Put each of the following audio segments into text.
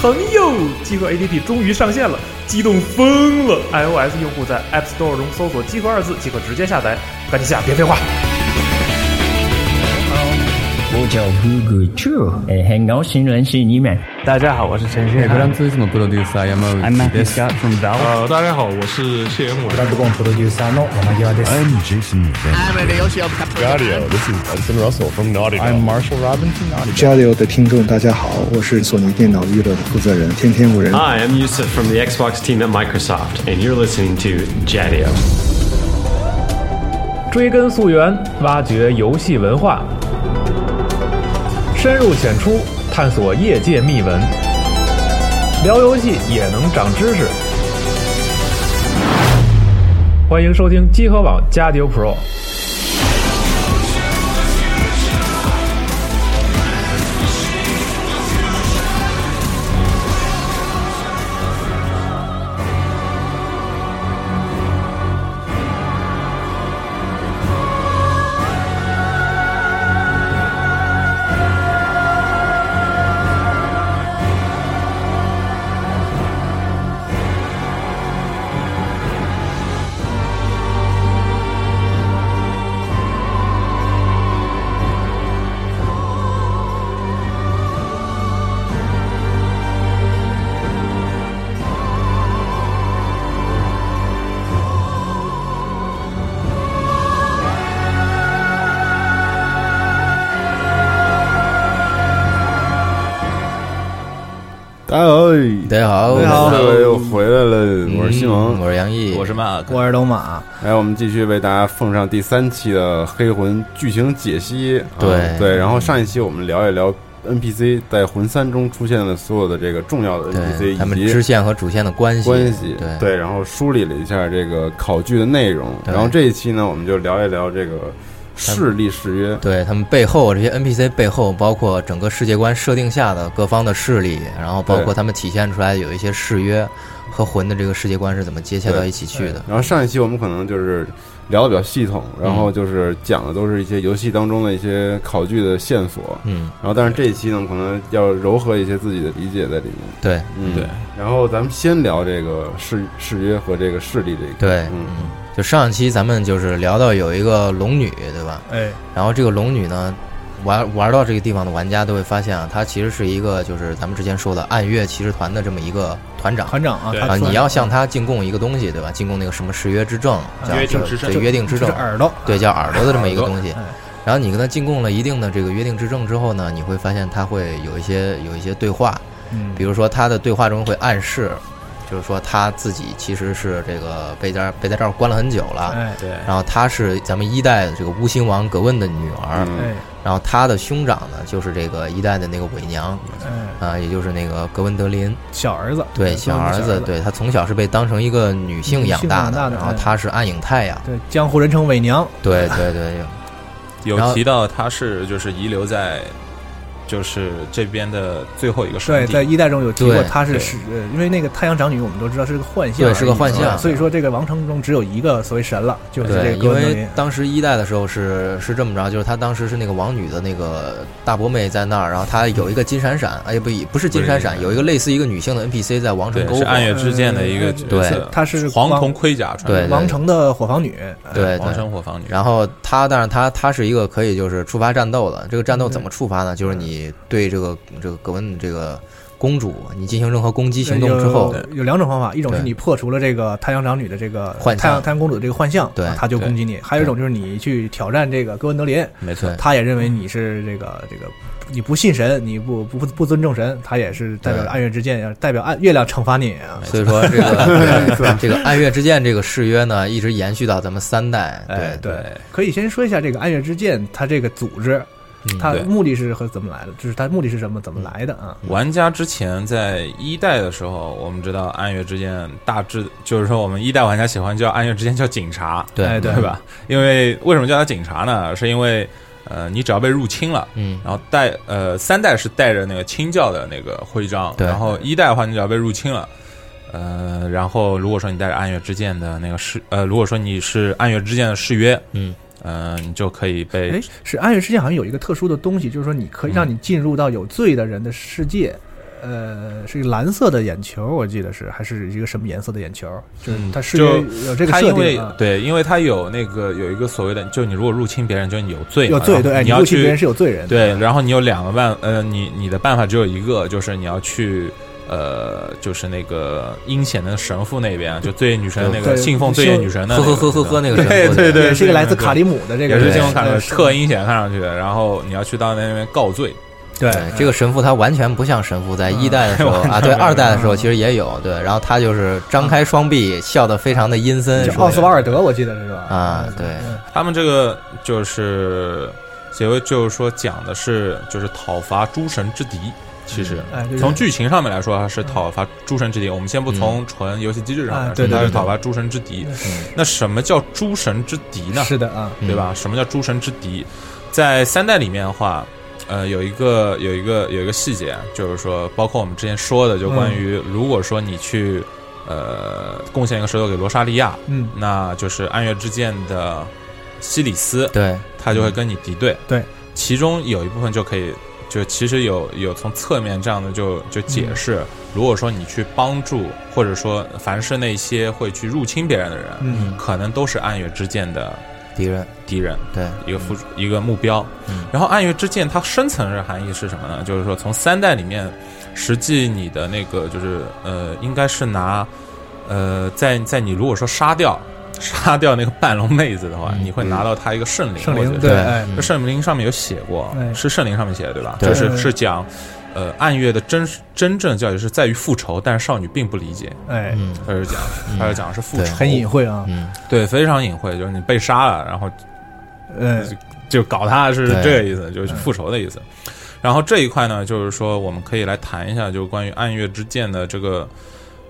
朋友，集合 APP 终于上线了，激动疯了！iOS 用户在 App Store 中搜索“集合”二字即可直接下载，赶紧下，别废话。我叫 Google Chu，哎，很高兴认识你们。大家好，我是陈迅。grandissimo producer Yamamoto I'm Matthew this. Scott from Valve。呃，大家好，我是谢元伟。Jaleo 的听众，大家好，我是索尼电脑娱乐的负责人天天五人。Hi, I'm Yusuf from the Xbox team at Microsoft, and you're listening to Jadio. 追根溯源，挖掘游戏文化，深入浅出，探索业界秘闻，聊游戏也能长知识。欢迎收听机核网加迪欧 Pro。大家好，大家好，各位又回来了，我是西蒙，我是杨毅，我是马。克，我是龙马。来，我们继续为大家奉上第三期的《黑魂》剧情解析。啊对。对，然后上一期我们聊一聊 NPC 在魂三中出现的所有的这个重要的 NPC 他们以及支线和主线的关系。关系，对。对，然后梳理了一下这个考据的内容。然后这一期呢，我们就聊一聊这个势力誓约。对他们背后这些 NPC 背后，包括整个世界观设定下的各方的势力，然后包括他们体现出来有一些誓约和魂的这个世界观是怎么接洽到一起去的。然后上一期我们可能就是聊的比较系统，然后就是讲的都是一些游戏当中的一些考据的线索。嗯，然后但是这一期呢，可能要柔和一些自己的理解在里面。对嗯，对。然后咱们先聊这个誓誓约和这个势力这一块。对，嗯，就上一期咱们就是聊到有一个龙女，对吧？哎，然后这个龙女呢，玩玩到这个地方的玩家都会发现啊，她其实是一个就是咱们之前说的暗月骑士团的这么一个团长。团长啊，对啊，你要向他进贡一个东西，对吧？进贡那个什么誓约之证，叫约定之证对约定之证，耳朵，对叫耳朵的这么一个东西哎。然后你跟他进贡了一定的这个约定之证之后呢，你会发现他会有一些有一些对话，嗯，比如说他的对话中会暗示，就是说他自己其实是这个被在被在这儿关了很久了，哎对，然后他是咱们一代的这个巫星王格温的女儿，然后他的兄长呢就是这个一代的那个伪娘。哎，啊，也就是那个格温德林。小儿子，对，小儿子，对他从小是被当成一个女性养大的然后哎他是暗影太阳，对，江湖人称伪娘，对对对，有。提到他是就是遗留在就是这边的最后一个圣对，在一代中有提过对对他是是，呃因为那个太阳长女我们都知道是个幻象，对是个幻象所以说这个王城中只有一个所谓神了，就是这，个因为。当时一代的时候是是这么着，就是他当时是那个王女的那个大伯妹在那儿，然后他有一个金闪闪，哎不不是金闪闪，有一个类似一个女性的 NPC 在王城篝火，对是暗夜之剑的一个角对色，她是黄铜盔甲穿对，王城的火房女，哎对王。城火房女，然后她，但是她她是一个可以就是触发战斗的。这个战斗怎么触发呢？就是你你对这个这个格温这个公主，你进行任何攻击行动之后，有两种方法，一种是你破除了这个太阳长女的这个幻太阳太阳公主的这个幻象，对他就攻击你；还有一种就是你去挑战这个格温德林，没错，他也认为你是这个这个你不信神，你不不不尊重神，他也是代表暗月之剑，代表暗月亮惩罚你啊。所以说这个这个暗月之剑这个誓约呢，一直延续到咱们三代。对，对，可以先说一下这个暗月之剑，它这个组织，它对目的是和怎么来的？就是它目的是什么？怎么来的啊？玩家之前在一代的时候，我们知道暗月之剑大致就是说，我们一代玩家喜欢叫暗月之剑叫警察，对哎对对吧？因为为什么叫他警察呢？是因为呃，你只要被入侵了。嗯，然后带呃三代是带着那个清教的那个徽章，对然后一代的话你只要被入侵了，呃，然后如果说你带着暗月之剑的那个誓，呃，如果说你是暗月之剑的誓约，嗯，呃，你就可以被哎，是暗月世界好像有一个特殊的东西，就是说你可以让你进入到有罪的人的世界，呃是一个蓝色的眼球，我记得是还是一个什么颜色的眼球，就是嗯它是有这个设他因为定啊。对，因为它有那个有一个所谓的，就你如果入侵别人，就是你有罪嘛，有罪对，你要去入侵别人是有罪人。对，然后你有两个办，呃，你你的办法只有一个，就是你要去。呃，就是那个阴险的神父那边，就醉夜女神那个信奉醉夜女神的、那呵个，呵呵呵呵，那个对神父对对，也是一个来自卡里姆的这个也是，信奉卡里特阴险看上去的，然后你要去到那边告罪，对。对，这个神父他完全不像神父，在一代的时候啊，对，二代的时候其实也有，对，然后他就是张开双臂，笑得非常的阴森，奥斯瓦尔德，我记得是吧？啊对。嗯。他们这个就是结尾就是说讲的是就是讨伐诸神之敌。其实从剧情上面来说，它是讨伐诸神之敌。我们先不从纯游戏机制上啊来说，它是讨伐诸神之敌。那什么叫诸神之敌呢？是的啊，对吧？什么叫诸神之敌？在三代里面的话，呃，有一个有一个有一个细节，就是说，包括我们之前说的，就关于如果说你去呃贡献一个石头给罗莎莉亚，嗯，那就是暗月之剑的西里斯，对，他就会跟你敌对。对，其中有一部分就可以。就其实有有从侧面这样的就就解释，嗯。如果说你去帮助，或者说凡是那些会去入侵别人的人，嗯。可能都是暗月之剑的敌人，敌人，对，一个付一个目标。嗯。然后暗月之剑它深层的含义是什么呢？就是说从三代里面，实际你的那个就是呃，应该是拿呃，在在你如果说杀掉杀掉那个半龙妹子的话，嗯你会拿到她一个圣灵。圣灵对，圣灵上面有写过，哎是圣灵上面写的对吧？就是是讲。呃，暗月的真真正教育是在于复仇，但是少女并不理解。哎，嗯他是讲，他是讲的是复仇，很隐晦啊，嗯，对，非常隐晦，就是你被杀了，然后呃就搞他是这个意思，就是复仇的意思。然后这一块呢，就是说我们可以来谈一下，就是关于暗月之剑的这个，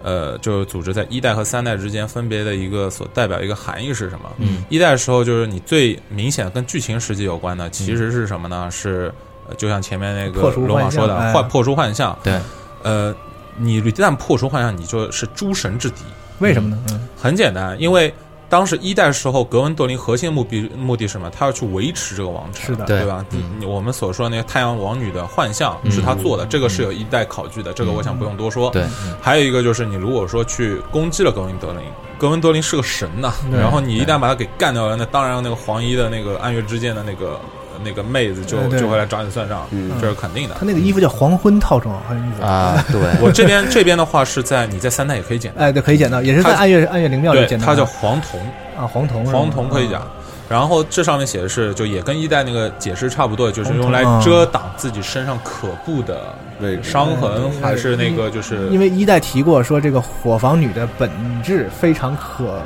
呃，就是组织在一代和三代之间分别的一个所代表一个含义是什么？嗯，一代的时候，就是你最明显跟剧情实际有关的，其实是什么呢？是呃就像前面那个龙王说的，幻破除幻象。对，呃，你一旦破除幻象，你就是诸神之敌。为什么呢？嗯很简单，因为当时一代时候，格温多林核心目的目的是什么？他要去维持这个王朝，是的对吧？嗯你我们所说的那个太阳王女的幻象嗯是他做的，这个是有一代考据的，这个我想不用多说。对，还有一个就是，你如果说去攻击了格温德林，格温多林是个神呐、对然后你一旦把他给干掉了，那当然那个黄衣的那个暗月之剑的那个那个妹子就就会来找你算账，嗯这是肯定的他。那个衣服叫黄昏套装，好像意思。啊，对，我这边这边的话是在你在三代也可以捡到，哎，对，可以捡到，也是在暗月暗月灵庙里，捡到的。它叫黄铜。啊黄铜，黄铜可以讲啊。然后这上面写的是，就也跟一代那个解释差不多，就是用来遮挡自己身上可怖的伤痕还是那个就是因为一代提过说，这个火房女的本质非常可，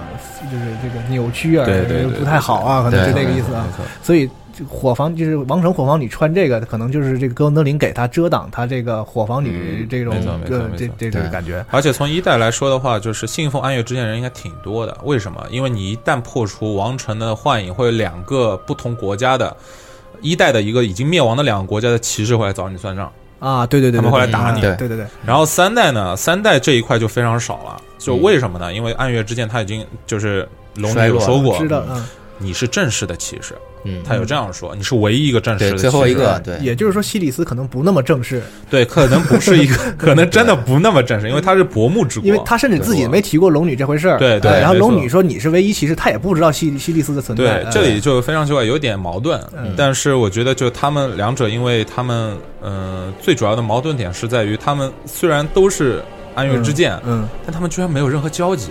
就是这个扭曲啊，对对对不太好啊，可能是那个意思啊没。错所以这火房就是王城火房女穿这个，可能就是这个哥文德林给她遮挡她这个火房女嗯这种没错没错这这没错这种感觉。而且从一代来说的话，就是信奉暗月之剑的人应该挺多的。为什么？因为你一旦破除王城的幻影，会有两个不同国家的。一代的一个已经灭亡的两个国家的骑士会来找你算账，啊，对对对，他们会来打你对对对对，然后三代呢，三代这一块就非常少了。就为什么呢？因为暗月之剑他已经就是龙有说过，知道，嗯，你是正式的骑士，嗯，他有这样说，你是唯一一个正式，的骑士，最后一个，对，也就是说，西里斯可能不那么正式，对，可能不是一个，可能真的不那么正式，因为他是薄暮之国，因为他甚至自己没提过龙女这回事儿。对对哎然后龙女说你是唯一骑士，他也不知道西西里斯的存在。哎，对这里就非常奇怪，有点矛盾。嗯。但是我觉得，就他们两者，因为他们嗯、呃最主要的矛盾点是在于，他们虽然都是暗月之剑，嗯，但他们居然没有任何交集。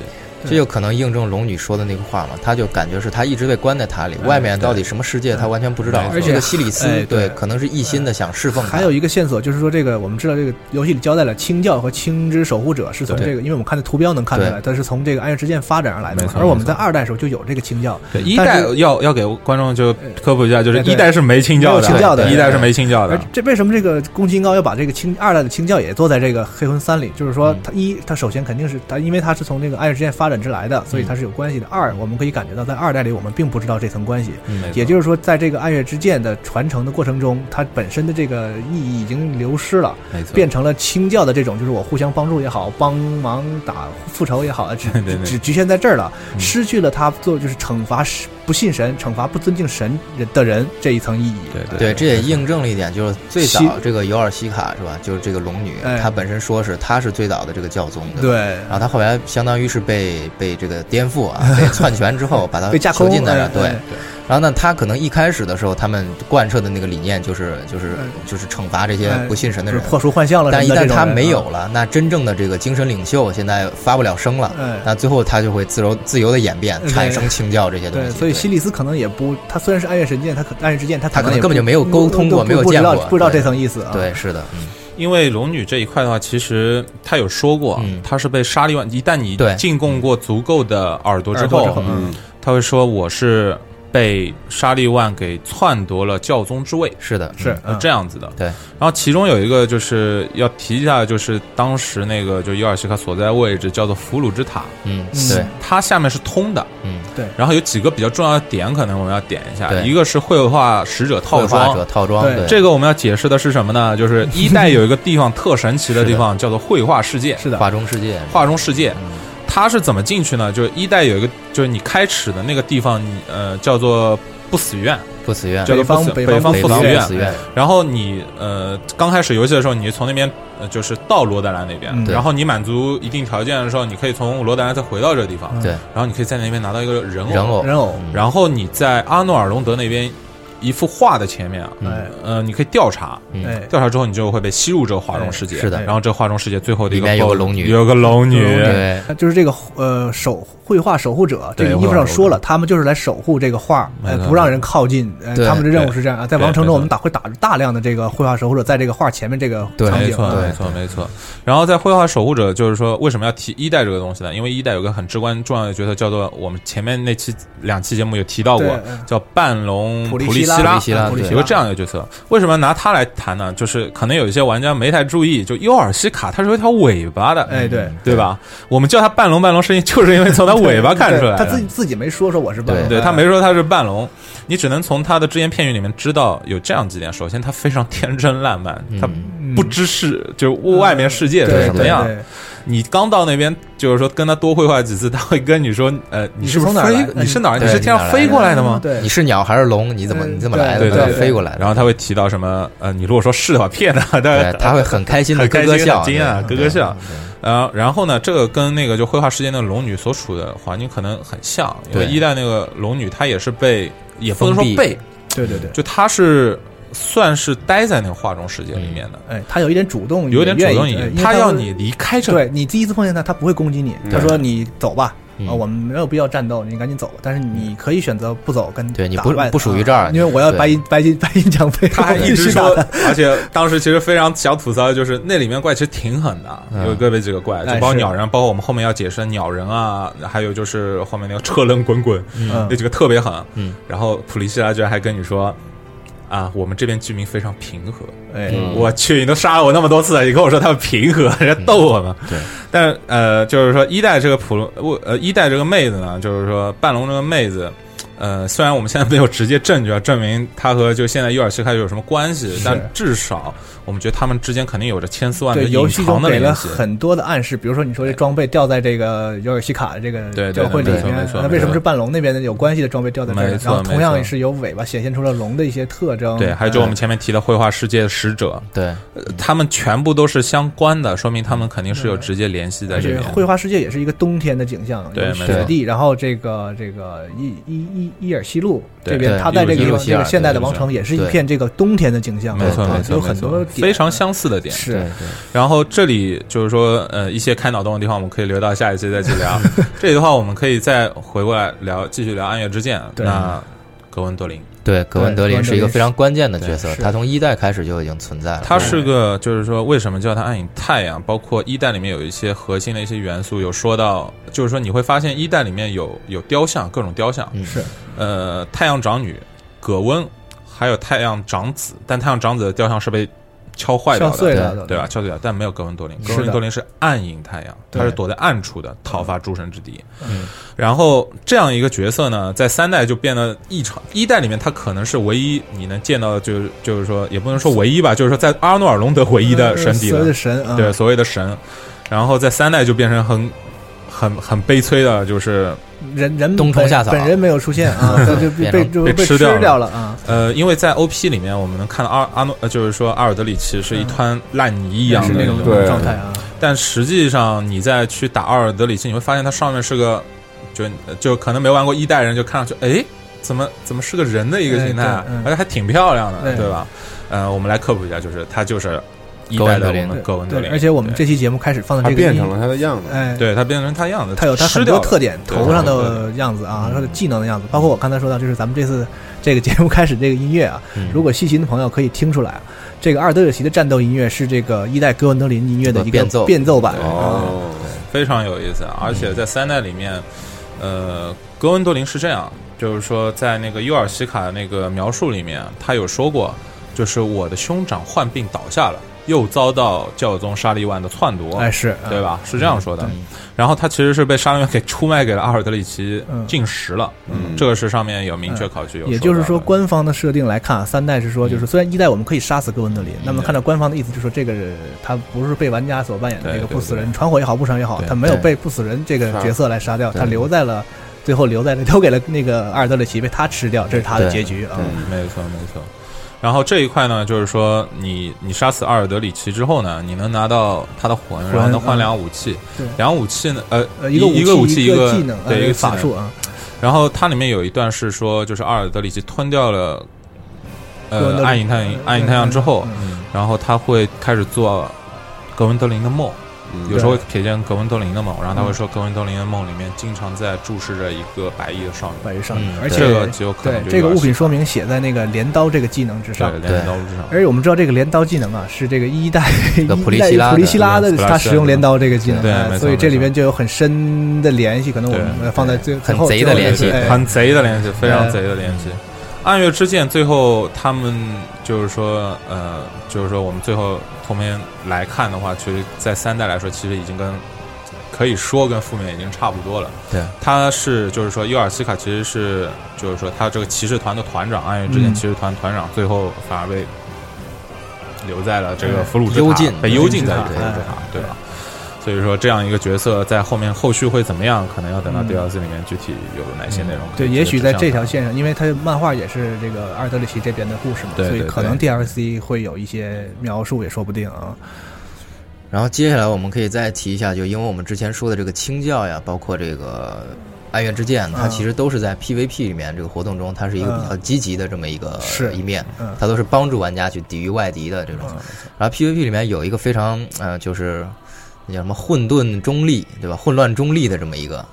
这就可能印证龙女说的那个话嘛，他就感觉是他一直被关在塔里，外面到底什么世界他完全不知道而且这个西里斯哎对对，可能是一心的想侍奉。还有一个线索就是说，这个我们知道这个游戏里交代了清教和青之守护者是从这个，因为我们看的图标能看出来，对它是从这个暗月之剑发展而来的而我们在二代的时候就有这个清教，对，一代要要给观众就科普一下，就是一代是没清教的，没有清教的一代是没清教而的。这为什么这个宫崎英高要把这个清二代的清教也做在这个黑魂三里？就是说，他一他首先肯定是他，因为他是从这个暗月之剑发展之来的，所以它是有关系的。二，我们可以感觉到在二代里我们并不知道这层关系。嗯也就是说，在这个暗月之剑的传承的过程中，它本身的这个意义已经流失了，变成了清教的这种，就是我互相帮助也好，帮忙打复仇也好，只 只局限在这儿了，嗯。失去了它做就是惩罚不信神、惩罚不尊敬神人的人这一层意义。对对，这也印证了一点，就是最早这个尤尔西卡是吧？就是这个龙女，哎她本身说是她是最早的这个教宗，对然后她后来相当于是被被这个颠覆啊，被篡权之后，把她被架空囚禁在那儿，对。然后呢，她可能一开始的时候，他们贯彻的那个理念就是就是就是惩罚这些哎不信神的人就是。破除幻象了但一。旦他没有啊，了，那真正的这个精神领袖现在发不了声了，哎那最后他就会自由自由的演变，产生清教这些东，西。所以西利斯可能也不，他虽然是暗月神剑，他可暗月之剑，他他可能根本就没有沟通过没有不知道见过不知道这层意思啊。对，是的，嗯，因为龙女这一块的话，其实他有说过，嗯他是被沙利万，一旦你对进贡过足够的耳朵之后耳朵之后，嗯，他会说我是被沙利万给篡夺了教宗之位。是的，是嗯是这样子的，对。然后其中有一个就是要提一下，就是当时那个就尤尔西卡所在位置叫做俘虏之塔，嗯，嗯对，它下面是通的。嗯，对。然后有几个比较重要的点，可能我们要点一下。一个是绘画使者套绘画者装，套装，对。对，这个我们要解释的是什么呢？就是 一代有一个地方特神奇的地方，叫做绘画世界。是的，画中世界，画中世界，嗯它是怎么进去呢？就是一代有一个，就是你开始的那个地方，你呃叫做不死院，不死院，叫做不死北北方北方不不死院。然后你呃刚开始游戏的时候，你从那边呃就是到罗德兰那边，嗯然后你满足一定条件的时候，你可以从罗德兰再回到这个地方，嗯。对，然后你可以在那边拿到一个人偶，人偶，人偶，嗯然后你在阿诺尔隆德那边一幅画的前面啊，嗯你可以调查，嗯。哎，调查之后你就会被吸入这个画中世界，是的。然后这个画中世界最后的一个面有个 BOSS 龙女。有个龙女，对，就是这个呃守绘画守护者，这对。个衣服上说了，他们就是来守护这个画，呃没，错不让人靠近。呃，对。他们的任务是这样啊，在王城中我们打会打大量的这个绘画守护者在这个画前面这个对。没错，场景啊，没错，没错。然后在绘画守护者，就是说为什么要提一代这个东西呢？因为一代有个很至关重要的角色，叫做我们前面那期两期节目有提到过对嗯，叫半龙普利利希拉。希拉对普利希有个这样一个角色，为什么拿他来谈呢？就是可能有一些玩家没太注意，就尤尔西卡他是有一条尾巴的，哎，对，对吧？我们叫他半龙半龙，声音就是因为从他尾巴看出来的。他自己自己没说说我是半龙，对哎他没说他是半龙，你只能从他的只言片语里面知道有这样几点。首先，他非常天真烂漫，他嗯不知世，就是外面世界是什么样对。对你刚到那边，就是说跟他多绘画几次，他会跟你说，呃，你是不是飞你是从哪儿来？的你是哪儿？你是天上飞过来的吗？对你，是鸟还是龙？你怎么嗯你怎么来的？对对飞过来。然后他会提到什么？呃，你如果说是的话，骗他，对，他会很开心的咯咯笑，很惊讶咯咯笑。对呃，然后呢，这个跟那个就绘画世界那个龙女所处的环境可能很像，因为对一代那个龙女她也是被，也不能说被，对对对，就她是算是待在那个画中世界里面的，哎，他有一点主动，有点主动意，意他要你离开这里。对你第一次碰见他，他不会攻击你，他说你走吧。嗯。啊，我们没有必要战斗，你赶紧走。但是你可以选择不走，跟对你不不属于这儿啊因为我要白银 白银白银奖杯，他还一直说而且当时其实非常想吐槽的就是那里面怪其实挺狠的，嗯。有个别几个怪，就包括鸟人，包括我们后面要解释的鸟人啊，还有就是后面那个车轮滚滚，嗯。那几个特别狠。嗯，然后普利希拉居然还跟你说。啊，我们这边居民非常平和。哎，嗯我去，你都杀了我那么多次了，你跟我说他们平和，人家逗我呢。对，但是呃，就是说一代这个普我呃一代这个妹子呢，就是说半龙这个妹子，呃，虽然我们现在没有直接证据啊证明他和就现在尤尔西卡有什么关系，但至少我们觉得他们之间肯定有着千丝万缕对，游隐戏中给了。很多的暗示，比如说你说这装备掉在这个尤尔西卡的这个教会里面那为什么是半龙那边的有关系的装备掉在这儿没？错然后同样也是有尾巴，显现出了龙的一些特征。对，还有就我们哎前面提的绘画世界的使者，对，呃他们全部都是相关的，说明他们肯定是有直接联系在而且这边。绘画世界也是一个冬天的景象，有对雪地，然后这个这个伊伊伊伊尔西路对这边，对它在这个地方，伊鲁希尔这个现代的王城也是一片这个冬天的景象，没错啊没错有很多非常相似的点。是然后这里就是说，呃，一些开脑洞的地方，我们可以留到下一期再去聊。这里的话，我们可以再回过来聊，继续聊《暗月之剑》。对那格温多林，对，格温德林是一个非常关键的角色他从一代开始就已经存在了。他是个，就是说，为什么叫他暗影太阳？包括一代里面有一些核心的一些元素，有说到，就是说你会发现一代里面有有雕像，各种雕像，嗯是呃，太阳长女、葛温，还有太阳长子，但太阳长子的雕像是被敲坏掉了的，对吧？敲碎掉，但没有格温多林。格温多林是暗影太阳，他是躲在暗处的，讨伐诸神之敌。嗯，然后这样一个角色呢，在三代就变得异常。一代里面他可能是唯一你能见到的，就是就是说，也不能说唯一吧，就是说在阿诺尔隆德唯一的神敌了所谓的，神啊，对所谓的神。然后在三代就变成很很很悲催的，就是人人冬虫本夏草本人没有出现啊，就被被就被被吃掉了啊。呃，因为在 OP 里面，我们能看到阿阿诺，呃，就是说阿尔德里奇是一滩烂泥一样的那种状态啊，但实际上你再去打阿尔德里奇，你会发现它上面是个，就就可能没玩过一代人就看上去，哎，怎么怎么是个人的一个形态，而且还挺漂亮的，对对吧？呃，我们来科普一下，就是它就是一代的我们格温德对，林，而且我们这期节目开始放的这个变成了它的样子。哎，对他变成他样子，他有他很多特点，头上的样子啊，他的技能的样子，包括我刚才说到，就是咱们这次这个节目开始这个音乐啊，嗯如果细心的朋友可以听出来啊，这个阿尔德里奇的战斗音乐是这个一代哥文德林音乐的一个变奏变奏版啊，哦，非常有意思啊！而且在三代里面，呃，格文多林是这样，就是说在那个尤尔西卡的那个描述里面，他有说过，就是我的兄长患病倒下了，又遭到教宗沙利万的篡夺，哎是，对吧？是这样说的。然后他其实是被沙利万给出卖给了阿尔德里奇嗯进食了，嗯这个是上面有明确考据有。也就是说，，官方的设定来看啊，三代是说，就是虽然一代我们可以杀死哥文德林，那么看到官方的意思就是说，这个他不是被玩家所扮演的对这个不死人，传火也好，不传也好，他没有被不死人这个角色来杀掉，他留在了最后留在了留给了那个阿尔德里奇被他吃掉，这是他的结局啊。没错没错。然后这一块呢，就是说你你杀死阿尔德里奇之后呢，你能拿到他的魂，然后能换两武器。对。两武器呢，呃，一，个一一个武器一一个技能，对一个呃法术啊，然后它里面有一段是说，就是阿尔德里奇吞掉了呃暗影太阳暗影太阳之后，嗯。然后他会开始做格温德林的梦，嗯有时候会瞥见格温德林的梦，然后他会说格温德林的梦里面经常在注视着一个白衣的少女。白衣少女嗯，而且这个就有可能这个物品说明写在那个镰刀这个技能之上。对，。镰刀之上。而且我们知道这个镰刀技能啊，是这个一代 个普利一代希拉的普利希拉的普利希拉他使用镰刀这个技能，所以这里面就有很深的联系，可能我们放在最很贼的联系。很贼的联系，非常哎贼的联系。暗月之剑最后他们就是说，呃，就是说我们最后后面来看的话，其实，在三代来说，其实已经跟可以说跟负面已经差不多了。对，他是就是说，尤尔西卡其实是就是说他这个骑士团的团长，暗月之剑嗯骑士团团长，最后反而被留在了这个俘虏之塔，被幽禁在俘虏之塔，对吧？所以说，这样一个角色在后面后续会怎么样，可能要等到嗯 DLC 里面具体有哪些内容。对，也许在这条线上，因为它漫画也是这个阿尔德里奇这边的故事嘛，对对所以可能对 DLC 会有一些描述，也说不定啊。然后接下来我们可以再提一下，就因为我们之前说的这个清教呀，包括这个暗月之剑，它嗯其实都是在 PVP 里面这个活动中，它是一个比较积极的这么一个是一面嗯，它都是帮助玩家去抵御外敌的这种。然后 PVP 里面有一个非常呃，就是那叫什么混沌中立，对吧？混乱中立的这么一个，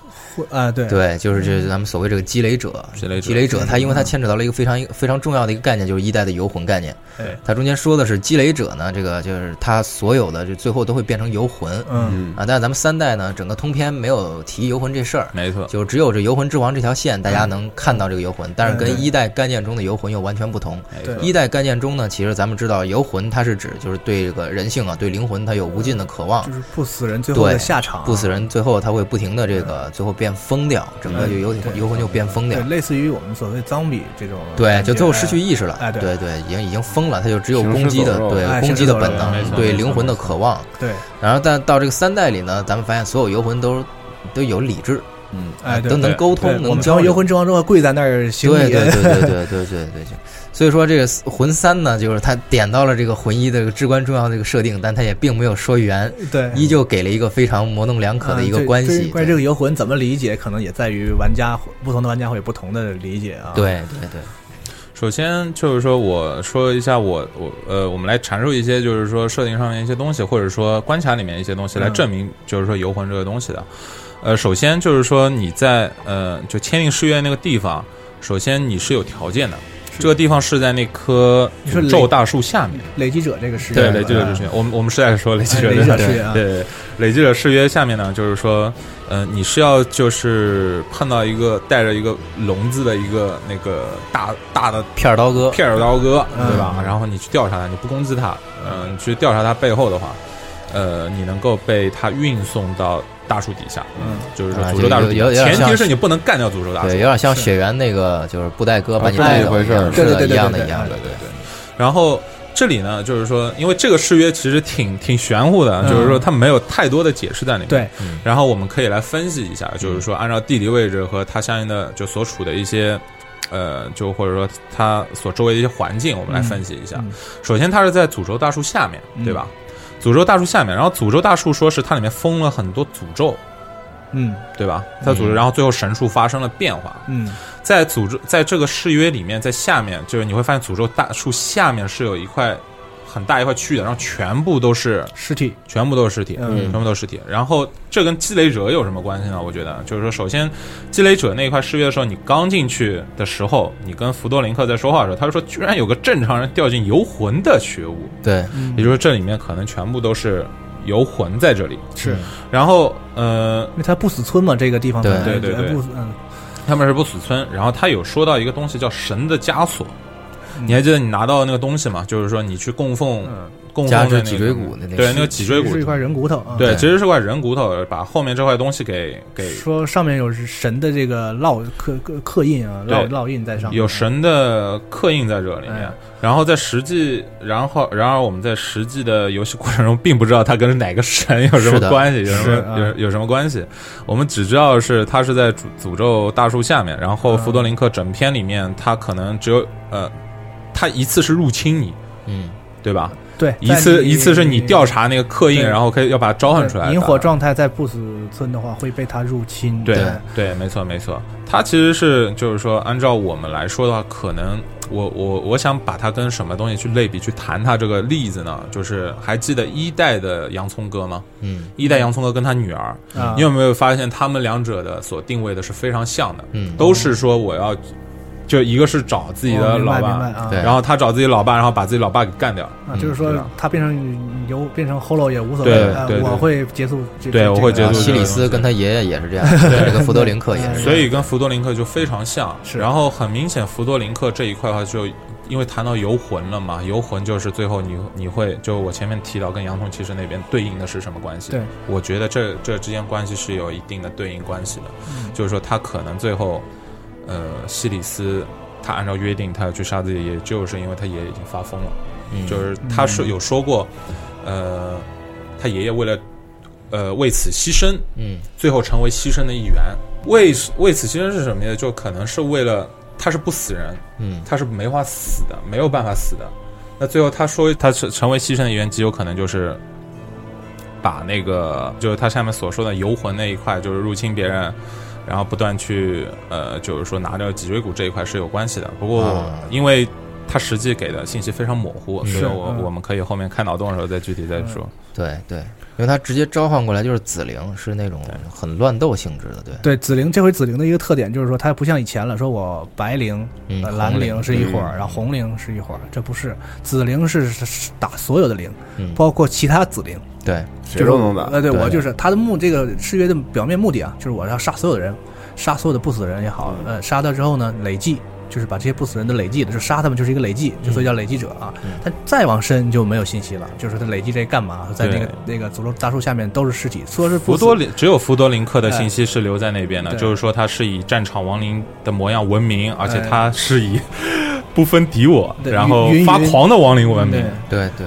啊，对对，就是这咱们所谓这个积累者，积累者积累者，它因为他牵扯到了一个非常非常重要的一个概念，就是一代的游魂概念。哎它中间说的是积累者呢，这个就是他所有的就最后都会变成游魂。嗯嗯啊，但是咱们三代呢，整个通篇没有提游魂这事儿，没错，就只有这游魂之王这条线，大家能看到这个游魂，但是跟一代概念中的游魂又完全不同。对一代概念中呢，其实咱们知道游魂它是指就是对这个人性啊，对灵魂它有无尽的渴望就，是不死人最后的下场啊，不死人最后他会不停的这个最后变疯掉，整个就游对游魂就变疯掉，。类似于我们所谓脏比这种，对，就最后失去意识了。哎对对对，已经已经疯了，他就只有攻击的对哎攻击的本能对灵魂的渴望。对，然后但到这个三代里呢，咱们发现所有游魂都都有理智，嗯，哎，都能沟通，能交游魂之王之后跪在那儿行礼，对对对对对对对对对。所以说这个魂三呢，就是他点到了这个魂一的至关重要的这个设定，但他也并没有说圆，对依旧给了一个非常模棱两可的一个关系。关于这个游魂怎么理解，可能也在于玩家不同的玩家会有不同的理解啊。对对对，首先就是说，我说一下我我呃，我们来阐述一些就是说设定上面一些东西，或者说关卡里面一些东西，来嗯证明就是说游魂这个东西的。呃，首先就是说你在呃就签订誓约那个地方，首先你是有条件的，这个地方是在那棵咒大树下面。累积者这个事对，累积者啊誓约，我们我们是在说累积哎者誓约啊，对对，累积者誓约下面呢，就是说，呃，你是要就是碰到一个带着一个笼子的一个那个大大的片儿刀哥，片儿刀哥，嗯。对吧？然后你去调查他，你不攻击他，嗯、你去调查他背后的话，呃，你能够被他运送到大树底下，嗯，就是说啊诅咒大树前提是你不能干掉诅咒大树对，有。点像雪原那个就是布袋哥把你啊这么带一回事是的，对对对对一样的，对对一样的，对对。然后这里呢，就是说，因为这个誓约其实挺挺玄乎的，嗯就是说它没有太多的解释在里面。对，然后我们可以来分析一下，就是说按照地理位置和它相应的就所处的一些。呃，就或者说它所周围的一些环境，我们来分析一下。嗯首先，它是在诅咒大树下面，嗯对吧？诅咒大树下面，然后诅咒大树说是它里面封了很多诅咒，嗯对吧？它诅咒，然后最后神树发生了变化。嗯在诅咒在这个誓约里面，在下面就是你会发现诅咒大树下面是有一块很大一块区域的，然后全部都是尸体，全部都是尸体，嗯全部都是尸体。然后这跟积累者有什么关系呢？我觉得就是说，首先积累者那一块失约的时候，你刚进去的时候，你跟福多林克在说话的时候，他就说居然有个正常人掉进游魂的觉悟，对，嗯也就是说这里面可能全部都是游魂在这里。是然后呃，因为他不死村嘛，这个地方对对对对不嗯他们是不死村，然后他有说到一个东西叫神的枷锁。你还记得你拿到那个东西吗？就是说你去供奉、供奉的那个脊椎骨的那个对那个脊椎骨是一块人骨头啊。对，其实是块人骨头，把后面这块东西给给说上面有神的这个烙刻刻刻印啊，烙烙印在上面，有神的刻印在这里面哎。然后在实际，然后然而我们在实际的游戏过程中，并不知道它跟哪个神有什么关系，有什么有有什么关系。我们只知道是它是在诅诅咒大树下面，然后弗多林克整篇里面，他可能只有呃，它一次是入侵你，嗯，对吧？对一次一次是你调查那个刻印，然后可以要把它召唤出来。萤火状态在不死村的话会被它入侵。对对，没错没错，它其实是就是说，按照我们来说的话，可能我我我想把它跟什么东西去类比去谈它这个例子呢？就是还记得一代的洋葱哥吗？嗯一代洋葱哥跟他女儿，啊你有没有发现他们两者的所定位的是非常像的？嗯都是说我要，就一个是找自己的老爸，啊，对然后他找自己老爸，然后把自己老爸给干掉。啊，就是说他变成牛变成 Holo 也无所谓，我会结束。对我会结束西里斯跟他爷爷也是这样，对 这个福多林克也是。所以跟福多林克就非常像。是然后很明显，福多林克这一块的话，就因为谈到游魂了嘛，游魂就是最后你你会就我前面提到跟洋葱骑士那边对应的是什么关系？对，我觉得这这之间关系是有一定的对应关系的，嗯就是说他可能最后，呃，西里斯他按照约定他要去杀自己爷爷，就是因为他爷爷已经发疯了，嗯就是他是有说过，呃，他爷爷为了呃为此牺牲，嗯最后成为牺牲的一员。为为此牺牲是什么呢？就可能是为了他是不死人，嗯他是没法死的，没有办法死的。那最后他说他是成为牺牲的一员，极有可能就是把那个就是他下面所说的游魂那一块，就是入侵别人，然后不断去呃，就是说拿掉脊椎骨这一块是有关系的。不过啊因为他实际给的信息非常模糊，所以是我嗯我们可以后面开脑洞的时候再具体再说。对对，因为他直接召唤过来就是紫灵，是那种很乱斗性质的，对，对紫灵这回紫灵的一个特点就是说，它不像以前了，说我白灵、嗯呃蓝红灵灵是一伙儿，然后红灵是一伙儿，这不是紫灵是是是打所有的灵，嗯包括其他紫灵，对，谁都能打。呃，对对我就是他的目这个誓约的表面目的啊，就是我要杀所有的人，杀所有的不死人也好，呃，杀掉之后呢，累计。就是把这些不死人的累计的，就杀他们就是一个累计，就所以叫累计者啊。他再往深就没有信息了，就是他累计这干嘛？在那个那个诅咒大树下面都是尸体，说是不死福多林只有弗多林克的信息是留在那边的，就是说他是以战场亡灵的模样闻名，而且哎他是以 不分敌我，然后发狂的亡灵闻名对。对对。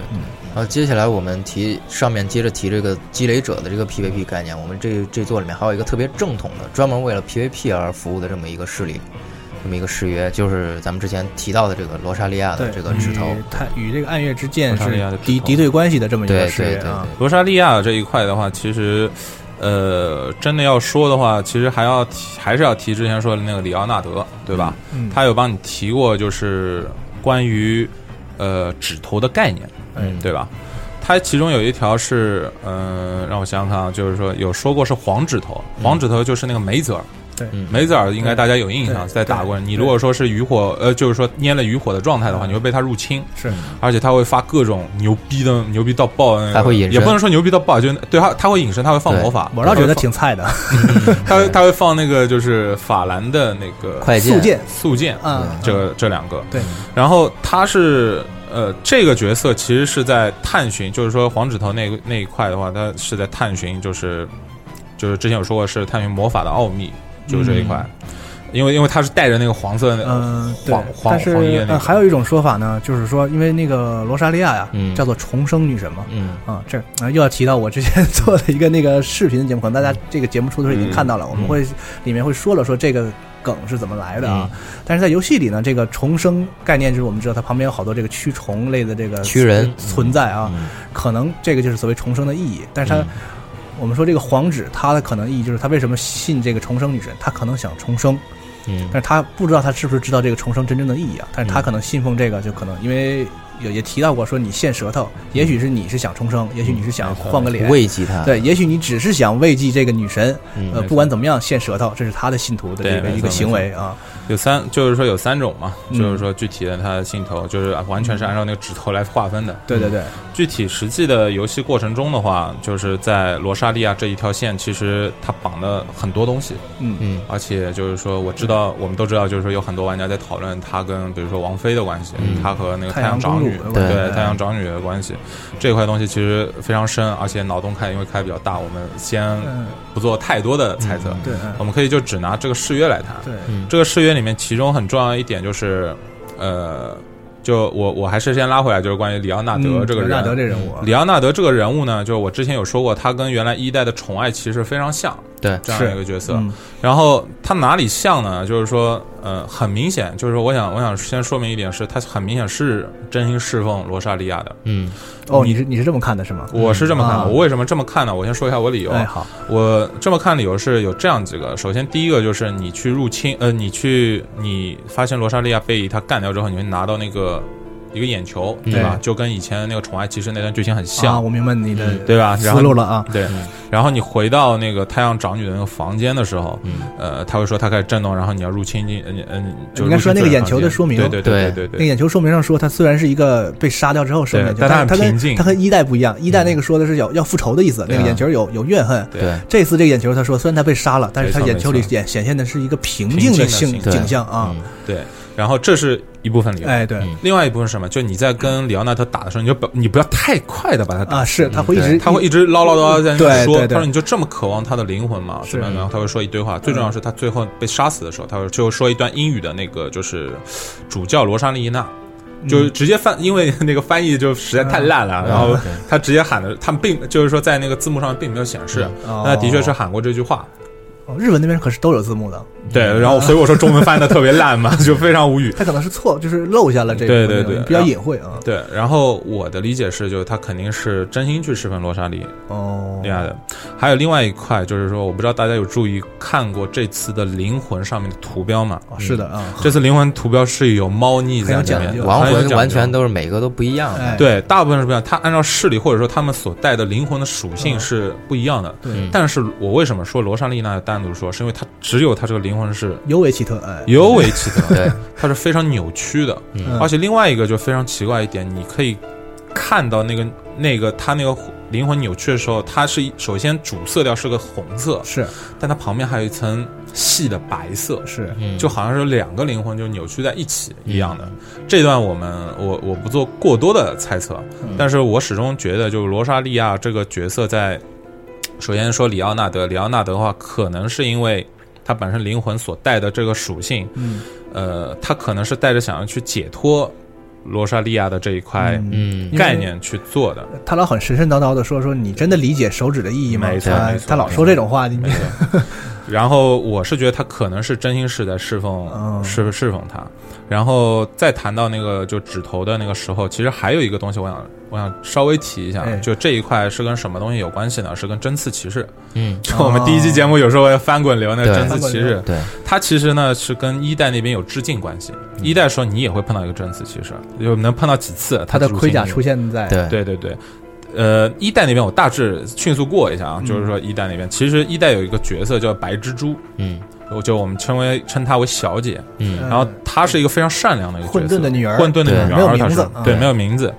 然后接下来我们提上面接着提这个积累者的这个 PVP 概念，我们这这座里面还有一个特别正统的，专门为了 PVP 而服务的这么一个势力，这么一个誓约，就是咱们之前提到的这个罗莎莉亚的这个指头。与他与这个暗月之剑是敌敌对关系的这么一个誓约啊。对对，罗莎莉亚这一块的话，其实，呃，真的要说的话，其实还要提，还是要提之前说的那个里奥纳德，对吧？嗯他有帮你提过，就是关于呃指头的概念，嗯，对吧？他其中有一条是，嗯、让我想想看啊，就是说有说过是黄指头，黄指头就是那个梅泽尔，对。嗯梅子尔应该大家有印象，在打过。你如果说是余火，呃，就是说捏了余火的状态的话，你会被他入侵，是。而且他会发各种牛逼的、牛逼到爆的那个，还会隐身也不能说牛逼到爆，就对他他会隐身，他会放魔法，我倒觉得挺菜的，放，他会他会放那个就是法兰的那个速剑速剑，啊，这这两个，对，然后他是呃，这个角色其实是在探寻，就是说黄指头那个那一块的话，他是在探寻，就是就是之前有说过是探寻魔法的奥秘，就是这一块。因为因为它是带着那个黄色的嗯，对黄，黄但是呃，黄叶的那个。还有一种说法呢，就是说，因为那个罗莎莉亚呀，嗯。叫做重生女神嘛，嗯。啊，这啊又要提到我之前做的一个那个视频的节目，可能大家这个节目出的时候已经看到了，我们会里面会说了说这个梗是怎么来的啊。但是在游戏里呢，这个重生概念就是我们知道它旁边有好多这个驱虫类的这个驱人。存在啊，可能这个就是所谓重生的意义。但是它、我们说这个皇旨，它的可能意义就是他为什么信这个重生女神，他可能想重生。嗯但是他不知道他是不是知道这个重生真正的意义啊？但是他可能信奉这个，就可能因为有也提到过说你献舌头，也许是你是想重生，也许你是想换个脸，慰藉他，对，也许你只是想慰藉这个女神，嗯呃，不管怎么样献舌头，这是他的信徒的这对没错个一个行为啊。有三，就是说有三种嘛，嗯。就是说具体的它的镜头，就是完全是按照那个指头来划分的。对对对，具体实际的游戏过程中的话，就是在罗莎莉亚这一条线，其实它绑了很多东西，嗯。嗯。而且就是说，我知道我们都知道，就是说有很多玩家在讨论他跟比如说王菲的关系，嗯。它和那个太太阳长女对。对太阳长女的关系，这块东西其实非常深，而且脑洞开因为开比较大，我们先嗯，不做太多的猜测，对，嗯我们可以就只拿这个誓约来谈。对，这个誓约里面，其中很重要的一点就是，呃，就我我还是先拉回来，就是关于里奥纳德嗯这个人。纳德这人物啊，里奥纳德这个人物呢，就是我之前有说过，他跟原来一代的宠爱其实非常像，对这样一个角色。嗯然后他哪里像呢？就是说，呃，很明显，就是说，我想我想先说明一点是，他很明显是真心侍奉罗莎莉亚的。嗯哦，你是你是这么看的是吗？我是这么看的。啊我为什么这么看呢？我先说一下我理由。哎，好，我这么看理由是有这样几个。首先，第一个就是你去入侵，呃，你去你发现罗莎莉亚被他干掉之后，你会拿到那个一个眼球，对吧？就跟以前那个宠爱骑士那段剧情很啊，像，我明白你的对吧？然思后路了啊。对，然后你回到那个太阳长女的那个房间的时候，呃，他会说他开始震动，然后你要入侵进，嗯嗯，就应该说那个眼球的说明对对对对。对那个眼球说明上说，他虽然是一个被杀掉之后生的但他很他跟他跟一代不一样，一代那个说的是要要复仇的意思，那个眼球有有怨恨。对。这次这个眼球，他说虽然他被杀了，但是他眼球里显显现的是一个平平静的景静的形景象啊。嗯对。然后这是一部分理由，哎，对另外一部分是什么？就你在跟里奥纳特打的时候，你就不你不要太快的把他打啊，是他会一直他会一直唠唠叨叨在那说，他说你就这么渴望他的灵魂吗？是怎么样？然后他会说一堆话。最重要是他最后被杀死的时候，他会就说一段英语的那个就是主教罗莎莉娜。就是直接翻，因为那个翻译就实在太烂了，然后他直接喊的，他们并就是说在那个字幕上并没有显示，哦那的确是喊过这句话，哦日文那边可是都有字幕的，对，然后所以我说中文翻的特别烂嘛，就非常无语。他可能是错，就是漏下了这个对对对比较隐晦啊。对，然后我的理解是，就是他肯定是真心去侍奉罗莎莉哦，厉害的。还有另外一块，就是说，我不知道大家有注意看过这次的灵魂上面的图标吗？哦是的啊，这次灵魂图标是有猫腻在里面，亡魂完全都是每个都不一样的。哎，对，大部分是不一样。它按照势力或者说他们所带的灵魂的属性是不一样的。对但是我为什么说罗莎莉娜单独说，是因为它只有它这个灵魂是尤为奇特，哎，尤为奇特，对，它是非常扭曲的。嗯。而且另外一个就非常奇怪一点，你可以看到那个那个它那个灵魂扭曲的时候，它是首先主色调是个红色，是。但它旁边还有一层细的白色，是，嗯。就好像是两个灵魂就扭曲在一起一样的。这段我们我我不做过多的猜测，但是我始终觉得，就是罗莎莉亚这个角色在，首先说里奥纳德，里奥纳德的话，可能是因为他本身灵魂所带的这个属性，嗯呃，他可能是带着想要去解脱罗莎莉亚的这一块嗯概念去做的。他老很神神叨叨的说说你真的理解手指的意义吗？没错他没错他老说这种话，你没错。然后我是觉得他可能是真心是在侍奉嗯侍侍奉他。然后再谈到那个就指头的那个时候，其实还有一个东西，我想我想稍微提一下哎，就这一块是跟什么东西有关系呢？是跟针刺骑士。嗯，就 我们第一期节目有时候翻滚流那个对。针刺骑士，对，它其实呢是跟一代那边有致敬关系。一代时候你也会碰到一个针刺骑士，就能碰到几次，他的盔甲你出现在对。对对对，呃，一代那边我大致迅速过一下啊，就是说一代那边。其实一代有一个角色叫白蜘蛛，嗯。我就我们称为称她为小姐，嗯。然后她是一个非常善良的一个角色。混沌的女儿。混沌的女儿，没有名她是对，没有名字。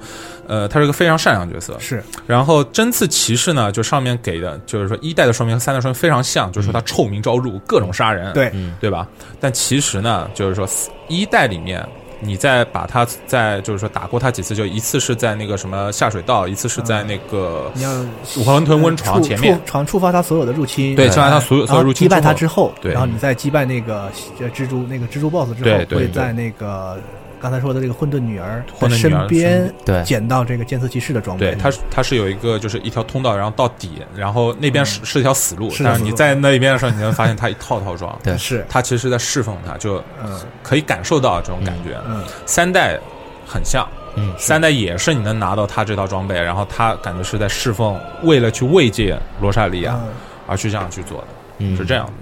呃，他是一个非常善良角色。是。然后针刺骑士呢，就上面给的就是说一代的说明和三代说明非常像，就是说他臭名昭著，各种杀人，对。嗯。对吧？但其实呢，就是说一代里面你再把他再就是说打过他几次，就一次是在那个什么下水道，一次是在那个你要馄饨温床前面。触，床触发他所有的入侵，对，触发他所有所有入侵击败他之后，对。然后你再击败那个呃蜘蛛那个蜘蛛 boss 之后，对对对。会在那个刚才说的这个混沌女儿的混沌身边对。捡到这个监测骑士的装备，对，它是它是有一个就是一条通道，然后到底，然后那边是、是一条死路，但是你在那一边的时候，你能发现它一套套装，对 是。它其实是在侍奉它，就嗯可以感受到这种感觉。嗯。三代很像，嗯三代也是你能拿到他这套装备，然后他感觉是在侍奉，为了去慰藉罗莎莉亚嗯。而去这样去做的，嗯。是这样的。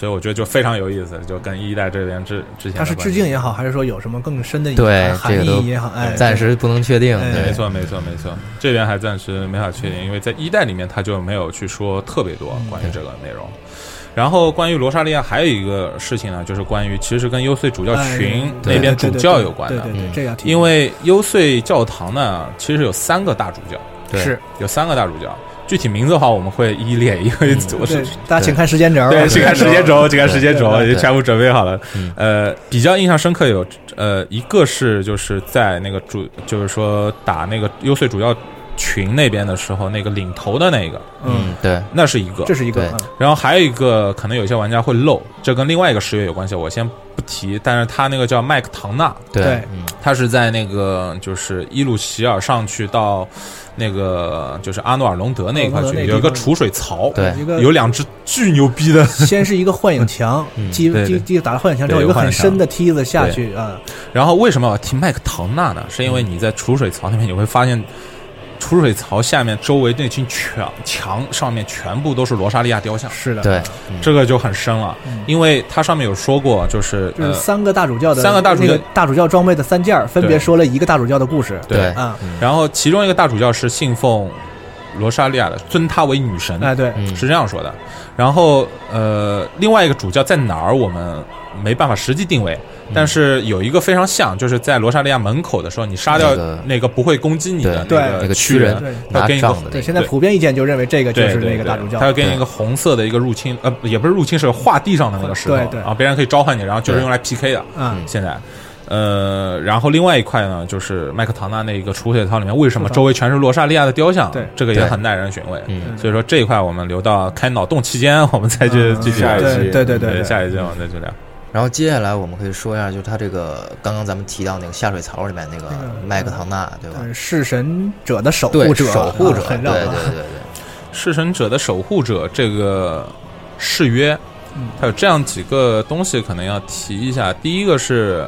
所以我觉得就非常有意思，就跟一代这边之之前的它是致敬也好，还是说有什么更深的对含这个都义也好，哎，暂时不能确定。哎。没错，没错，没错，这边还暂时没法确定，因为在一代里面他就没有去说特别多关于这个内容。然后关于罗莎莉亚还有一个事情呢，就是关于其实跟幽邃主教群哎。那边主教有关的，对对对，嗯这要，因为幽邃教堂呢其实有三个大主教，对是有三个大主教，具体名字的话我们会一一列，因为我是大家请看时间轴，对，请看时间轴，请看时间轴，对也全部准备好了。嗯。呃，比较印象深刻有呃，一个是就是在那个主，就是说打那个幽邃主要群那边的时候，那个领头的那个，嗯，对，那是一个。这。是一个然后还有一个，可能有些玩家会漏，这跟另外一个十月有关系，我先不提。但是他那个叫麦克唐纳，对。他是在那个就是伊鲁席尔上去到那个就是阿诺尔隆德那一块去，阿诺尔那个地方。有一个储水槽，对。一个有两只巨牛逼的先是一个幻影墙，嗯击对对。击击打了幻影墙之后，有一个很深的梯子下去啊，然后为什么要提麦克唐纳呢？是因为你在储水槽那边，你会发现储水槽下面周围那群墙墙上面全部都是罗莎莉亚雕像，是的，对，嗯。这个就很深了。因为它上面有说过，就是呃，就是三个大主教的三个大主教大主教装备的三件儿，分别说了一个大主教的故事。对。啊，然后其中一个大主教是信奉罗莎莉亚的，尊她为女神，哎对，嗯。是这样说的。然后呃，另外一个主教在哪儿，我们没办法实际定位。嗯。但是有一个非常像，就是在罗莎莉亚门口的时候，你杀掉那个。不会攻击你的对那个区区人对他给你一个对，拿杖的那个，现在普遍意见就认为这个就是对对对那个大主教。他，要给你一个红色的一个入侵，呃，也不是入侵，是画地上的那个石头，对对。然后别人可以召唤你，然后就是用来 PK 的。嗯。现在，呃，然后另外一块呢，就是麦克唐纳那个储血槽里面，为什么周围全是罗莎莉亚的雕像？对这个也很耐人寻味。嗯所以说这一块我们留到开脑洞期间，我们再去嗯具体下一聊期对对对对下一期我们再去聊。然后接下来我们可以说一下，就是他这个刚刚咱们提到那个下水槽里面那个麦克唐纳，对吧？嗯弑神者的守对，护者，守护者，对对对对，弑神者的守护者这个誓约，嗯它有这样几个东西可能要提一下。第一个是，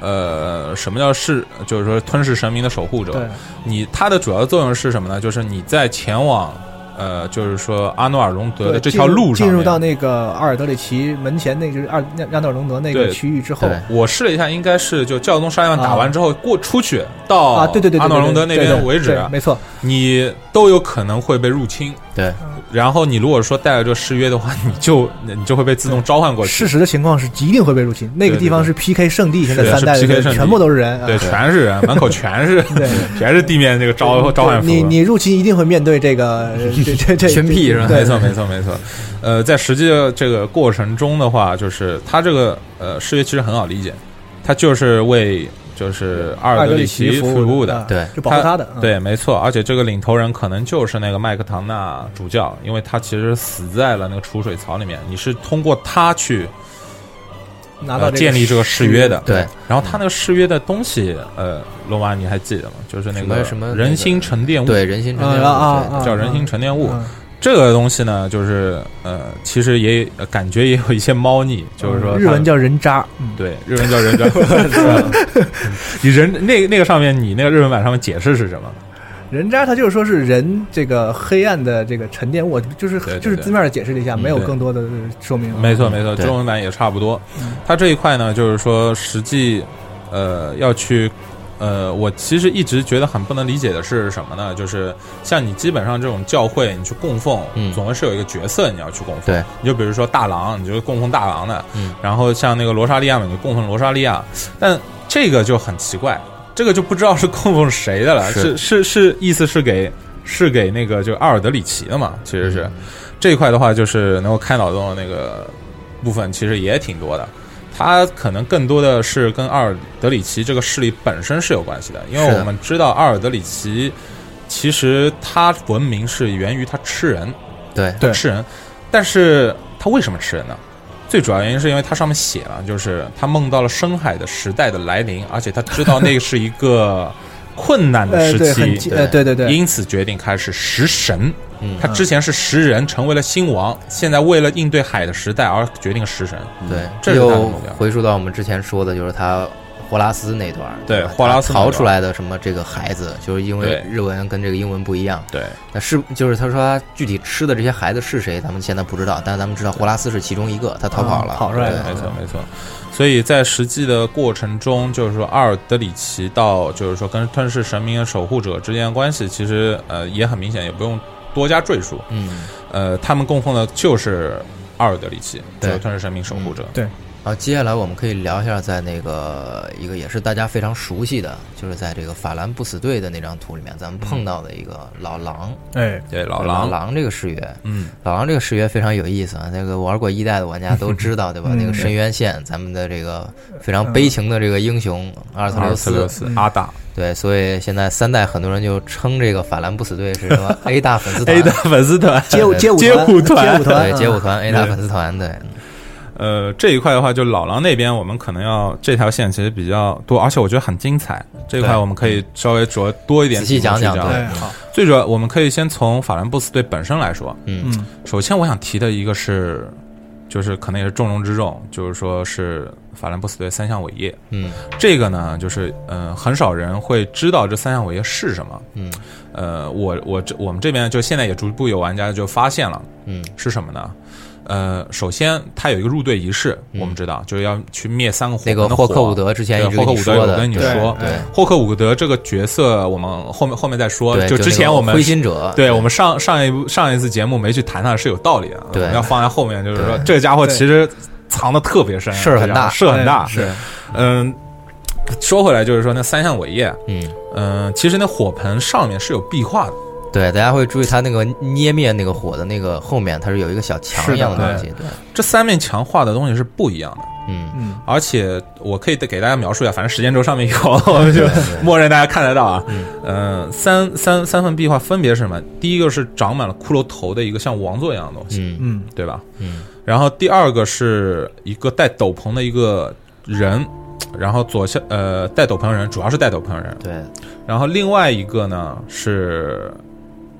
呃，什么叫是？就是说吞噬神明的守护者。你它的主要作用是什么呢？就是你在前往，呃，就是说阿诺尔隆德的这条路上进入到那个阿尔德里奇门前，那就是二亚诺尔隆德那个区域之后，我试了一下，应该是就教宗沙利万打完之后过出去到啊，对对对，对阿诺尔隆德那边为止没错，你都有可能会被入侵。对，然后你如果说带了这个誓约的话，你就你就会被自动召唤过去。事实的情况是一定会被入侵。那个地方是 PK 圣地，现在三代的 PK 圣地全部都是人，对，啊全是人，门口全是对全是地面这个召召唤符。你你入侵一定会面对这个 这这这群辟是吧没错，没错，没错。呃，在实际的这个过程中的话，就是他这个呃誓约其实很好理解，他就是为就是阿尔德里奇服务的。啊对就保护他的，嗯，对，没错，而且这个领头人可能就是那个麦克唐纳主教，因为他其实死在了那个储水槽里面。你是通过他去呃拿到建立这个誓约的，对。然后他那个誓约的东西，呃，罗马你还记得吗？就是那个什么人心沉淀物，对人心沉啊淀啊啊啊，叫人心沉淀物。嗯这个东西呢，就是呃，其实也呃感觉也有一些猫腻，就是说日文叫人渣，嗯对，日文叫人渣。你人那那个上面，你那个日文版上面解释是什么？人渣，他就是说是人这个黑暗的这个沉淀物，就是就是字面的解释了一下，没有更多的说明。没错，没错，中文版也差不多嗯。它这一块呢，就是说实际呃要去。呃，我其实一直觉得很不能理解的是什么呢？就是像你基本上这种教会，你去供奉，嗯总归是有一个角色你要去供奉。对，你就比如说大郎，你就供奉大郎的。嗯，然后像那个罗莎莉亚嘛，你就供奉罗莎莉亚。但这个就很奇怪，这个就不知道是供奉谁的了。是是是是，意思是给是给那个就阿尔德里奇的嘛？其实是、嗯这一块的话，就是能够开脑洞的那个部分，其实也挺多的。它可能更多的是跟阿尔德里奇这个势力本身是有关系的，因为我们知道阿尔德里奇其实他文明是源于他吃人，对对吃人，但是他为什么吃人呢？最主要原因是因为他上面写了，就是他梦到了深海的时代的来临，而且他知道那个是一个困难的 呃，时期，呃，对对对，因此决定开始食神。嗯。他之前是食人，成为了新王，现在为了应对海的时代而决定食神。对，这是他的目标。回溯到我们之前说的，就是他霍拉斯那段对霍拉斯逃出来的什么这个孩子，就是因为日文跟这个英文不一样。对，那是就是他说他具体吃的这些孩子是谁，咱们现在不知道，但是咱们知道霍拉斯是其中一个，他逃跑了，啊跑出来了没错没错。所以在实际的过程中，就是说阿尔德里奇到就是说跟吞噬神明的守护者之间的关系，其实呃也很明显，也不用多加赘述。嗯，呃，他们供奉的就是阿尔德里奇，就对是吞噬神明守护者。对，好，接下来我们可以聊一下，在那个一个也是大家非常熟悉的，就是在这个法兰不死队的那张图里面，咱们碰到的一个老狼，哎，对，老狼。狼，这个誓约，嗯，老狼这个誓约非常有意思啊。那个玩过一代的玩家都知道，对吧？嗯。那个深渊线，咱们的这个非常悲情的这个英雄阿尔特留阿尔特留斯，阿大对，所以现在三代很多人就称这个法兰不死队是什么？A 大粉丝团。A 大粉丝团。街舞街舞街舞团。街舞团，对街舞团 A 大粉丝团，对，呃，这一块的话，就老狼那边，我们可能要这条线其实比较多，而且我觉得很精彩。这一块我们可以稍微着多一点仔细讲讲对哎，好，最主要，我们可以先从法兰布斯队本身来说。嗯嗯首先，我想提的一个是，就是可能也是重中之重，就是说是法兰布斯队三项伟业。嗯这个呢，就是呃，很少人会知道这三项伟业是什么。嗯呃，我我这我们这边就现在也逐步有玩家就发现了嗯是什么呢？呃，首先它有一个入队仪式，嗯我们知道就是要去灭三个火那个霍克伍德之前霍克伍德有跟你说，霍克伍德这个角色，我们后面后面再说。就之前我们灰心者，对我们上上一部上一次节目没去谈他是有道理的，对我们要放在后面，就是说这个家伙其实藏的特别深，事儿很大事儿很大。是嗯，说回来就是说那三项伟业，嗯。嗯，其实那火盆上面是有壁画的，对，大家会注意它那个捏灭那个火的那个后面，它是有一个小墙一样的东西。对，这三面墙画的东西是不一样的。嗯，嗯而且我可以给大家描述一下，反正时间轴上面有，我们就默认大家看得到啊。嗯呃，三三三份壁画分别是什么？第一个是长满了骷髅头的一个像王座一样的东西，嗯嗯对吧？嗯然后第二个是一个戴斗篷的一个人，然后左下呃戴斗篷的人主要是戴斗篷的人，对，然后另外一个呢是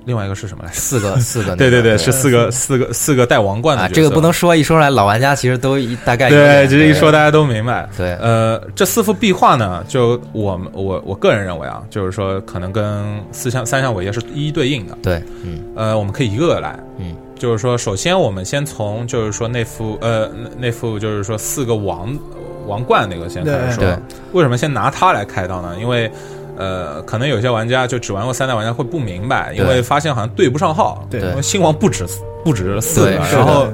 另外一个是什么来？四个 四个，对对对，是四个四个四个戴王冠的啊，这个不能说一说出来，老玩家其实都一大概对，其实一说大家都明白。对呃，这四幅壁画呢，就我们我我个人认为啊，就是说可能跟四项三项伟业是一一对应的。对，嗯呃，我们可以一个个来。嗯，就是说，首先我们先从就是说那幅呃那那副就是说四个王王冠那个先开始说。为什么先拿它来开刀呢？因为呃，可能有些玩家就只玩过三代玩家会不明白，因为发现好像对不上号。对因为新王不止不止四个，然后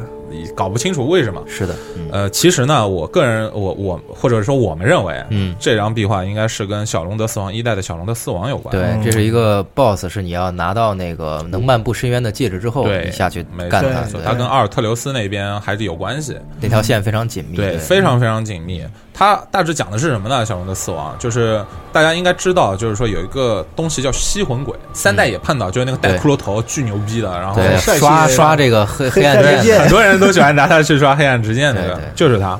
搞不清楚为什么。是的，嗯呃，其实呢，我个人，我我或者说我们认为，嗯，这张壁画应该是跟小龙德四王一代的小龙德四王有关。对，这是一个 BOSS，是你要拿到那个能漫步深渊的戒指之后，对你下去没干它，错没错，对它跟阿尔特留斯那边还是有关系。那条线非常紧密，对，非常非常紧密。它大致讲的是什么呢？小龙的死亡就是大家应该知道，就是说有一个东西叫吸魂鬼，三代也碰到，就是那个戴骷髅头巨牛逼的，然后刷刷这个黑黑暗之剑。很多人都喜欢拿它去刷黑暗之剑，那个就是它。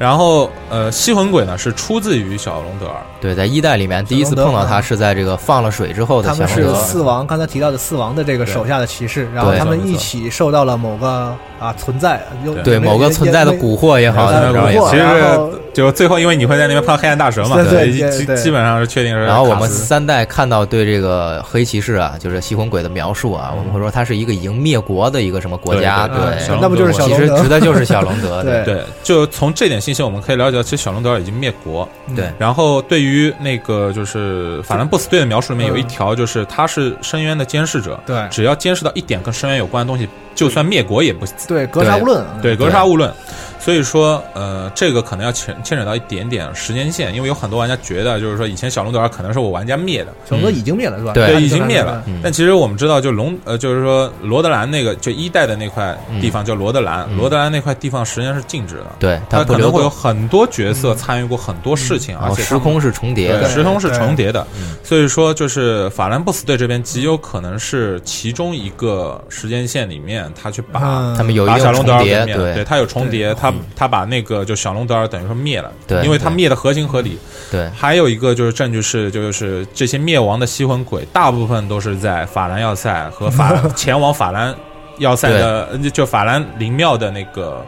然后呃，吸魂鬼呢是出自于小龙德尔，对，在一代里面第一次碰到他是在这个放了水之后的他们是小龙德，四王，刚才提到的四王的这个手下的骑士，然后他们一起受到了某个啊存在，有对某个存在的蛊惑也好，对怎么着也好其实然后就最后因为你会在那边碰到黑暗大蛇嘛，对对基基本上是确定是。然后我们三代看到对这个黑骑士啊，就是吸魂鬼的描述啊，我们会说他是一个已经灭国的一个什么国家，对那不就是小其实指的就是小龙德，对 对，就从这点信息我们可以了解到，其实小龙德尔已经灭国。对。然后对于那个就是法兰布斯队的描述里面有一条，就是他是深渊的监视者，对。只要监视到一点跟深渊有关的东西，就算灭国也不对格杀勿论，对格杀勿论。所以说，呃，这个可能要牵牵扯到一点点时间线，因为有很多玩家觉得，就是说以前小龙德尔可能是我玩家灭的，小龙德已经灭了是吧？对对，已经灭了。嗯。但其实我们知道，就龙呃，就是说罗德兰那个就一代的那块地方叫罗德兰，嗯。罗德兰那块地方实际上是静止的，对，它可能会有，很多角色参与过很多事情，而且时空是重叠时空是重叠的。嗯，所以说就是法兰布斯队这边极有可能是其中一个时间线里面，他去把嗯。他们有一把小龙德定重叠，对。对他有重叠，他他把那个就小龙德尔等于说灭了，对对。因为他灭的合情合理。对。还有一个就是证据是，就是这些灭亡的吸魂鬼，大部分都是在法兰要塞和法 前往法兰要塞的，呃就法兰灵庙的那个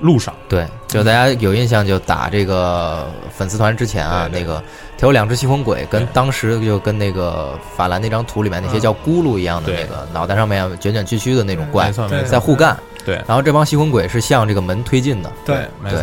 路上。对，就大家有印象，就打这个粉丝团之前啊，那个他有两只吸魂鬼，跟当时就跟那个法兰那张图里面那些叫咕噜一样的那个脑袋上面卷卷曲曲的那种怪在互干，对。然后这帮吸魂鬼是向这个门推进的，对没错。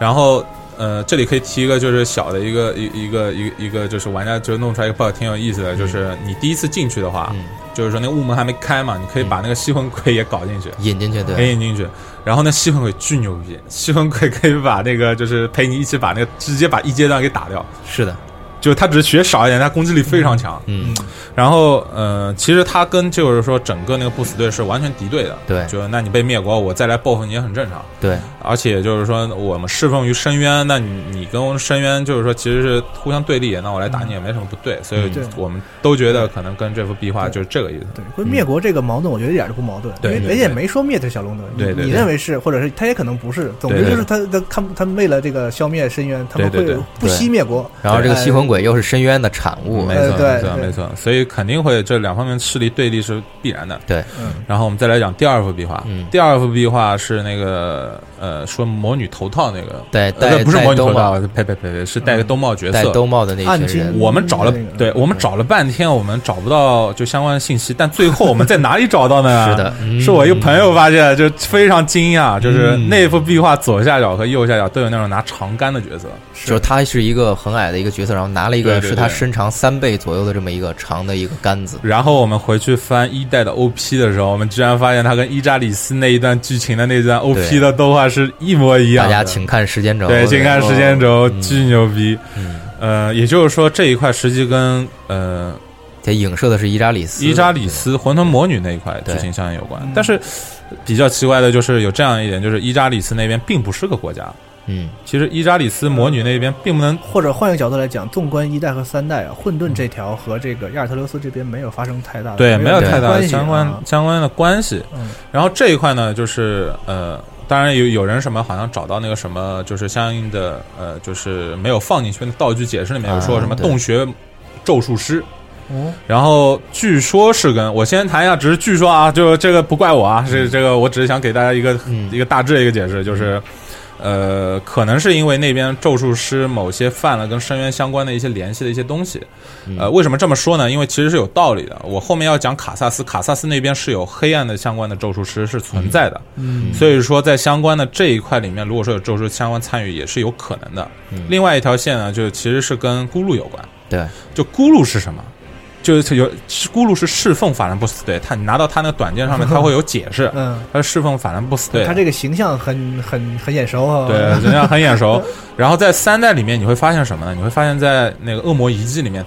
然后呃，这里可以提一个就是小的一个一一个一个一个就是玩家就弄出来一个 bug 挺有意思的，就是你第一次进去的话，嗯，就是说那个雾门还没开嘛，你可以把那个吸魂鬼也搞进去。引进去，可以对，引进去，然后那吸魂鬼巨牛逼，吸魂鬼可以把那个就是陪你一起把那个直接把一阶段给打掉，是的，就他只是血少一点，他攻击力非常强。嗯，然后呃，其实他跟就是说整个那个不死队是完全敌对的，对。就那你被灭国，我再来报复你也很正常。对，而且就是说，我们侍奉于深渊，那你你跟深渊就是说其实是互相对立，那我来打你也没什么不对，所以我们都觉得可能跟这幅壁画就是这个意思。对，跟灭国这个矛盾，我觉得一点都不矛盾，因为人家也没说灭掉小龙德，你对对对。你认为是，或者是他也可能不是，总之就是他他他他们为了这个消灭深渊，他们会不惜灭国，然后这个哎吸魂鬼又是深渊的产物，没错，没错，没错，所以肯定会这两方面势力对立是必然的。对，嗯。然后我们再来讲第二幅壁画，嗯。第二幅壁画是那个呃，说魔女头套那个，对，不是魔女头套，，呸呸呸呸，是戴个兜帽角戴色。兜帽的那暗金群人，我们找了，对我们找了半天，我们找不到就相关的信息，但最后我们在哪里找到呢？是的，嗯。是我一个朋友发现，就非常惊讶，就是嗯。那幅壁画左下角和右下角都有那种拿长杆的角色，就是他是一个很矮的一个角色，然后拿了一个是他身长三倍左右的这么一个长的一个杆子，然后我们回去翻一代的 OP 的时候，我们居然发现他跟伊扎里斯那一段剧情的那段 OP 的动画是一模一样。大家请看时间轴，对，请看时间轴，嗯。巨牛逼。嗯，呃，也就是说这一块实际跟呃它影射的是伊扎里斯，伊扎里斯混沌魔女那一块剧情相应有关，但是比较奇怪的就是有这样一点，就是伊扎里斯那边并不是个国家。嗯，其实伊扎里斯魔女那边并不能或者换一个角度来讲，纵观一代和三代啊，混沌这条和这个亚尔特留斯这边没有发生太大的对没有太大的相关啊相关的关系。嗯。然后这一块呢，就是呃，当然有有人什么好像找到那个什么，就是相应的呃，就是没有放进去的道具解释里面有说什么洞穴咒术师。哦。然后据说是跟我先谈一下，只是据说啊，就这个不怪我啊，是这个我只是想给大家一个、嗯。一个大致的一个解释，就是呃，可能是因为那边咒术师某些犯了跟深渊相关的一些联系的一些东西。嗯呃，为什么这么说呢？因为其实是有道理的。我后面要讲卡萨斯，卡萨斯那边是有黑暗的相关的咒术师是存在的，嗯所以说在相关的这一块里面，如果说有咒术相关参与，也是有可能的。嗯另外一条线呢，就其实是跟咕噜有关。对，就咕噜是什么？就是有咕噜是侍奉法兰布斯队，他你拿到他那个短剑上面，他会有解释，嗯，他是侍奉法兰布斯队。他这个形象很很很眼熟啊，对，形象很眼熟。然后在三代里面，你会发现什么呢？你会发现在那个恶魔遗迹里面，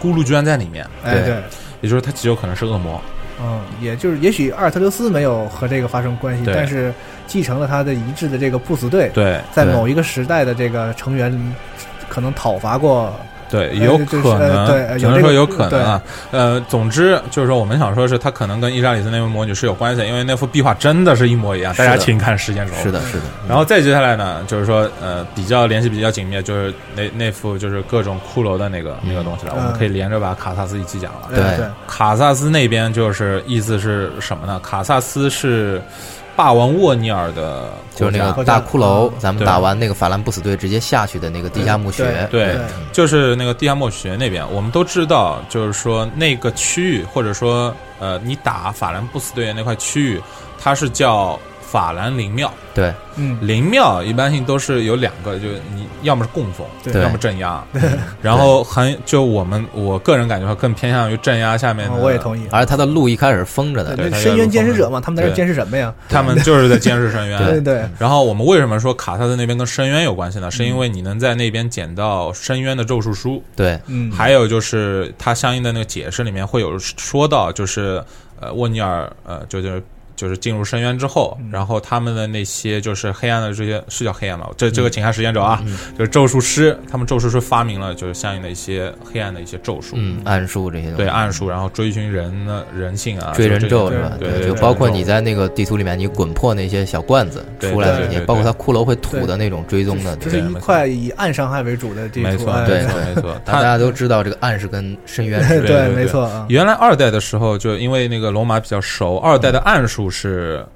咕噜居然在里面，哎对，也就是他极有可能是恶魔。嗯，也就是也许阿尔特留斯没有和这个发生关系，但是继承了他的遗志的这个不死队，对在某一个时代的这个成员可能讨伐过，对，呃有可能，呃对只能说有可能啊。呃，总之就是说，我们想说是他可能跟伊莎里斯那位魔女是有关系，因为那幅壁画真的是一模一样。大家请看时间轴。是的，是的，然后再接下来呢，就是说，呃，比较联系比较紧密，就是那那幅就是各种骷髅的那个、那个东西了。嗯我们可以连着把卡萨斯一起讲了。对对，卡萨斯那边就是意思是什么呢？卡萨斯是霸王沃尼尔的就是那个大骷髅嗯，咱们打完那个法兰布死队直接下去的那个地下墓穴，对对，就是那个地下墓穴那边，我们都知道，就是说那个区域，或者说呃，你打法兰布斯队的那块区域，它是叫法兰林庙。对，嗯，灵庙一般性都是有两个，就是你要么是供奉，对要么镇压。然后很就我们我个人感觉更偏向于镇压下面我也同意。而且它的路一开始是封着的，对，深渊监视者嘛，他们在这监视什么呀？他们就是在监视深渊。对对，然后我们为什么说卡萨斯那边跟深渊有关系呢？是因为你能在那边捡到深渊的咒术书，对，嗯，还有就是他相应的那个解释里面会有说到，就是呃沃尼尔呃就是。就是进入深渊之后，嗯。然后他们的那些就是黑暗的这些是叫黑暗吗？这这个请看实验者啊，就是咒术师，他们咒术师发明了就是相应的一些黑暗的一些咒术，嗯，暗术这些东西，对暗术，然后追寻人的人性啊，追人咒是吧？对对，就包括你在那个地图里面，你滚破那些小罐子出来的包括它骷髅会吐的那种追踪的，这是一块以暗伤害为主的地图，没错，没错，没错。大家都知道这个暗是跟深渊是 对对没错啊。原来二代的时候，就因为那个龙马比较熟，二代的暗术是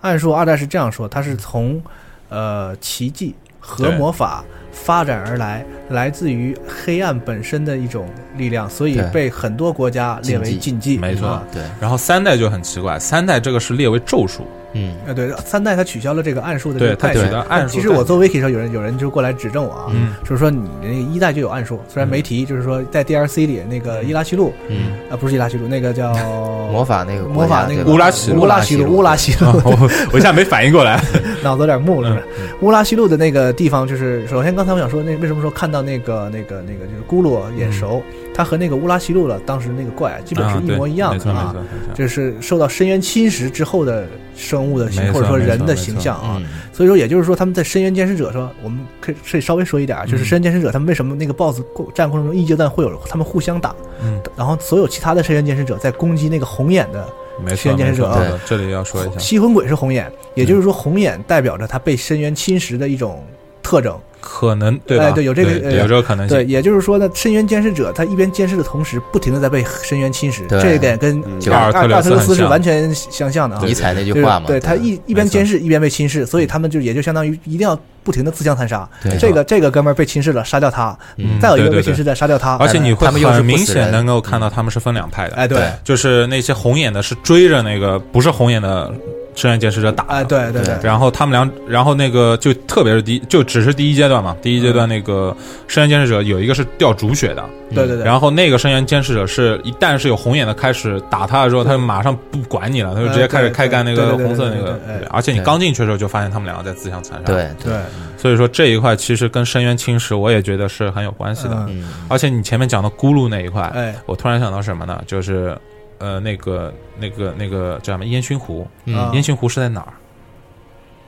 暗术二代是这样说，它是从呃奇迹和魔法发展而来，来自于黑暗本身的一种力量，所以被很多国家列为禁忌。没错啊。对，然后三代就很奇怪，三代这个是列为咒术，嗯，呃，对，三代他取消了这个暗术的这对它个概念。取消暗术其实我做 wiki 的时候，有人有人就过来指正我啊，嗯。就是说你那个一代就有暗术，虽然没提，就是说在 DLC 里那个伊拉西路，嗯，啊不是伊拉西路，那个叫 魔法那个魔法那个乌拉乌拉西路，乌拉西路，我我一下没反应过来，脑子有点木了。乌拉西路的那个地方，就是首先刚才我想说，那为什么说看到那个那个那个就是咕噜眼熟，他和那个乌拉西路了当时那个怪基本是一模一样的啊就是受到深渊侵蚀之后的生物的形或者说人的形象啊。嗯，所以说，也就是说，他们在深渊监视者说，我们可以可以稍微说一点啊，就是嗯深渊监视者他们为什么那个 BOSS 过战过程中一阶段会有他们互相打，嗯，然后所有其他的深渊监视者在攻击那个红眼的没错没错，时间监视者啊这里要说一下，吸魂鬼是红眼，也就是说红眼代表着他被深渊侵蚀的一种特征。可能对吧？哎对有这个呃有这个可能性。对，也就是说呢，深渊监视者他一边监视的同时，不停的在被深渊侵蚀，对。这一点跟嗯就阿阿尔特阿特勒斯是完全相像的啊。尼采那句就是话嘛，对他一一边监视一边被侵蚀，所以他们就也就相当于一定要不停的自相残杀。对。这个这个哥们儿被侵蚀了，杀掉他；嗯。再有一个被侵蚀的，杀掉他。而且你会他们又是很明显能够看到他们是分两派的，哎，对，就是那些红眼的是追着那个不是红眼的深渊监视者打的，哎，对对对，然后他们俩，然后那个就特别是第一，就只是第一阶段嘛。第一阶段那个深渊监视者有一个是掉主血的，对对对。然后那个深渊监视者是一旦是有红眼的开始打他的时候，他就马上不管你了，他就直接开始开干那个红色那个。而且你刚进去的时候就发现他们两个在自相残杀。，对对，所以说这一块其实跟深渊侵蚀我也觉得是很有关系的。而且你前面讲的咕噜那一块，哎，我突然想到什么呢？就是呃那个那个那个叫什么烟熏湖？嗯烟熏湖是在哪儿？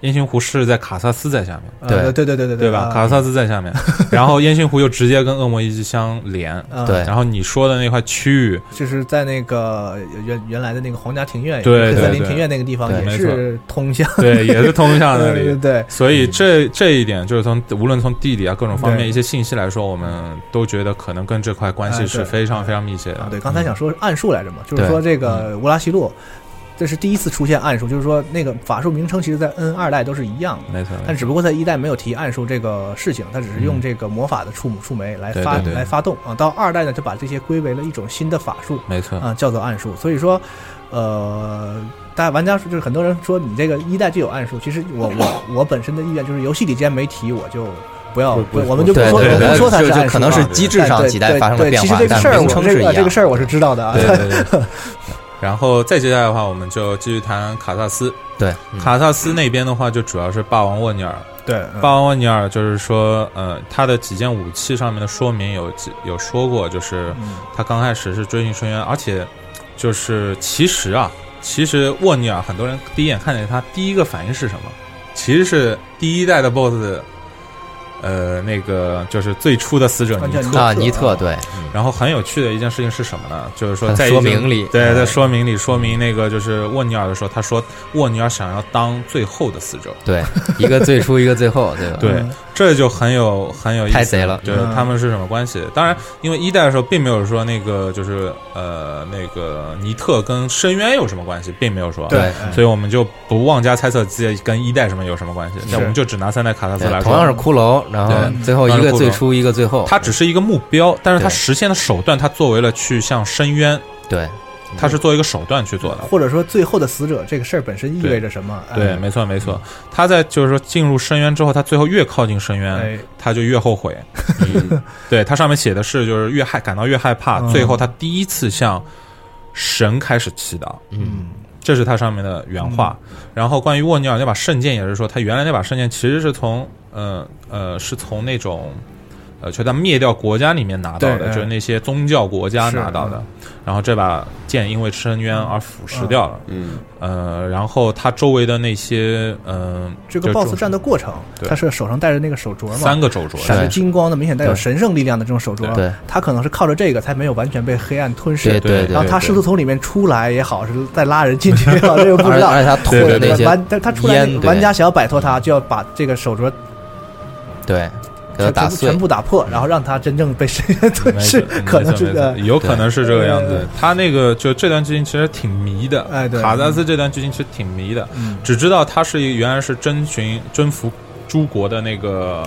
烟熏湖是在卡萨斯在下面。呃对对对对对对吧？卡萨斯在下面，然后烟熏湖又直接跟恶魔遗迹相连。啊。对。然后你说的那块区域，就是在那个原原来的那个皇家庭院，对对对克森林庭院那个地方对也是通向对，也是通向那 对对里。对，所以这这一点，就是从无论从地理啊各种方面一些信息来说，我们都觉得可能跟这块关系是非常非常密切的。啊，。对，刚才想说暗术来着嘛，就是说这个乌拉西洛，这是第一次出现暗术，就是说那个法术名称其实在 N 二代都是一样的。没错，但只不过在一代没有提暗术这个事情，它只是用嗯这个魔法的触触媒来发来发动啊。到二代呢，就把这些归为了一种新的法术没错，啊，叫做暗术。所以说，呃，大家玩家就是很多人说你这个一代就有暗术，其实我我 我本身的意愿就是游戏里既然没提，我就不要我们就不说我们不说它是就暗术啊可能是机制上几代发生了对对变化，但其实这个事儿，名我这个称是一样。这个事儿我是知道的啊。然后再接下来的话，我们就继续谈卡萨斯。对，嗯卡萨斯那边的话，就主要是霸王沃尼尔。对，嗯霸王沃尼尔就是说，呃，他的几件武器上面的说明有几有说过，就是嗯他刚开始是追寻深渊，而且就是其实啊，其实沃尼尔很多人第一眼看见他，第一个反应是什么？其实是第一代的 BOSS，呃，那个就是最初的死者尼特。啊，尼特对，然后很有趣的一件事情是什么呢？就是说在说明里对，哎在说明里说明那个就是沃尼尔的时候，他说沃尼尔想要当最后的死者。对，一个最初，一个最后，对吧？对嗯，这就很有很有意思，太贼了就是嗯他们是什么关系？当然，因为一代的时候并没有说那个就是呃那个尼特跟深渊有什么关系，并没有说。对所以我们就不妄加猜测自己跟一代什么有什么关系，那我们就只拿三代卡萨斯来说。同样是骷髅，然后最后一个最初，一个最后。它只是一个目标，但是它实现的手段，它作为了去向深渊对他是作为一个手段去做的。或者说最后的死者这个事儿本身意味着什么？对，哎没错没错。他在就是说进入深渊之后，他最后越靠近深渊，哎，他就越后悔。对他上面写的是，就是越害感到越害怕，嗯最后他第一次向神开始祈祷。嗯这是他上面的原话。然后关于沃尼尔那把圣剑，也是说他原来那把圣剑其实是从呃呃是从那种呃就他灭掉国家里面拿到的，就是那些宗教国家拿到的。然后这把剑因为深渊而腐蚀掉了。嗯，呃，然后他周围的那些嗯、这个 BOSS 战的过程，对。他是手上戴着那个手镯嘛，三个手镯，闪着金光的，明显带有神圣力量的这种手镯，对。他可能是靠着这个才没有完全被黑暗吞噬。对对对，然后他试图从里面出来也好，是再拉人进去也好，这个不知道。而他吐的那些玩，但他出来玩家想要摆脱他，就要把这个手镯对，给他全打碎。全，部打破，然后让他真正被深渊吞噬，可能是有可能是这个样子。他那个就这段剧情其实挺迷的，哎对。卡扎斯这段剧情其实挺迷的，嗯。只知道他是一原来是征询征服诸国的那个，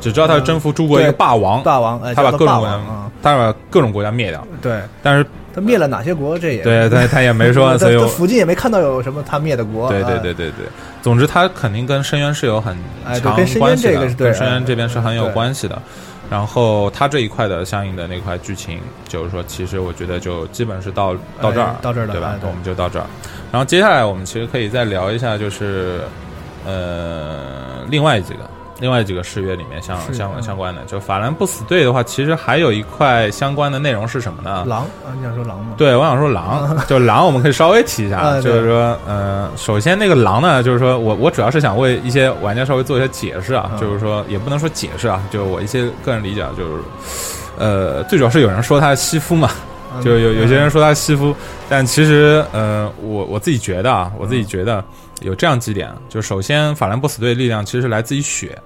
只知道他是征服诸国一个霸王，霸王，哎，他把各种国他把各种国家灭掉，对。但是他灭了哪些国，这也对他他也没说，所以我附近也没看到有什么他灭的国。对对啊对对对，总之他肯定跟深渊是有很强关系的，跟深渊哎这边是很有关系的。然后他这一块的相应的那块剧情，就是说，其实我觉得就基本是到到这儿哎，到这儿了对吧我们就到这儿。然后接下来我们其实可以再聊一下，就是呃，另外几个另外几个誓约里面相相嗯。相关的，就法兰不死队的话，其实还有一块相关的内容是什么呢？狼啊，你想说狼吗？对，我想说狼，就狼，我们可以稍微提一下，啊就是说，呃，首先那个狼呢，就是说我我主要是想为一些玩家稍微做一些解释啊，嗯。就是说也不能说解释啊，就是我一些个人理解啊，就是，呃，最主要是有人说他吸夫嘛，嗯就有有些人说他吸夫，但其实，呃，我我自己觉得啊，我自己觉得有这样几点，就首先法兰不死队的力量其实是来自于血，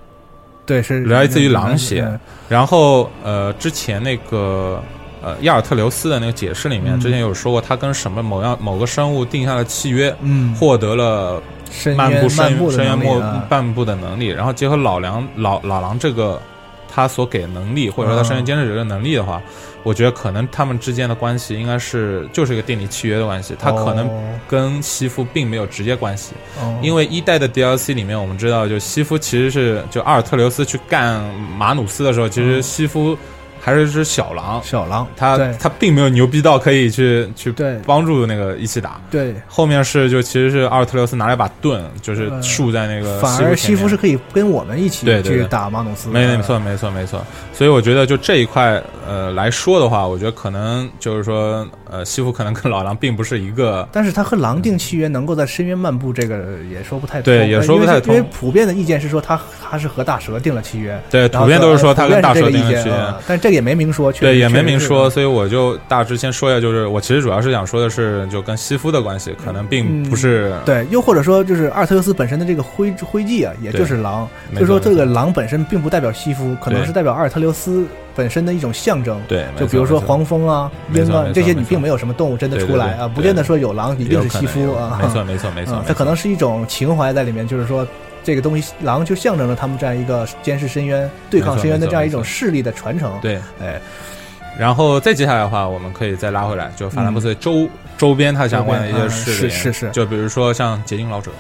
对是来自于狼血。嗯。然后呃，之前那个呃亚尔特留斯的那个解释里面，嗯。之前有说过，他跟什么某样某个生物定下了契约，嗯，获得了深漫步深步的深渊末能力啊漫步的能力，然后结合老梁老老狼这个他所给的能力，或者说他深渊监视者的能力的话，我觉得可能他们之间的关系应该是就是一个定理契约的关系，他可能哦。跟西夫并没有直接关系。哦。因为一代的 DLC 里面，我们知道，就西夫其实是就阿尔特留斯去干马努斯的时候，其实西夫还是只小狼，小狼，他对。他并没有牛逼到可以去去帮助那个一起打。对，后面是就其实是阿尔特留斯拿了一把盾，就是呃竖在那个反而西夫是可以跟我们一起去打马努斯，没没错没错没错，所以我觉得就这一块呃来说的话，我觉得可能就是说呃西夫可能跟老狼并不是一个但是他和狼定契约能够在深渊漫步，这个也说不太通。对也说不太通因为因为普遍的意见是说他他是和大蛇定了契约，对普遍都是说他跟大蛇是这个意见定了契约。啊但这个也没明说，确实对，也没明说，所以我就大致先说一下，就是我其实主要是想说的是，就跟西夫的关系，可能并不是、对，又或者说就是阿尔特留斯本身的这个徽徽记啊，也就是狼，没就是说这个狼本身并不代表西夫，可能是代表阿尔特留斯本身的一种象征。对，就比如说黄蜂啊、鹰啊这些，你并没有什么动物真的出来啊，不见得说有狼一定是西夫啊。没错没错没错它 可能是一种情怀在里面，就是说这个东西，狼就象征着他们这样一个监视深渊、对抗深渊的这样一种势力的传承。对，哎，然后再接下来的话，我们可以再拉回来，就法兰布斯周、周边它相关的一些周边势力，嗯是是是。就比如说像结晶老者，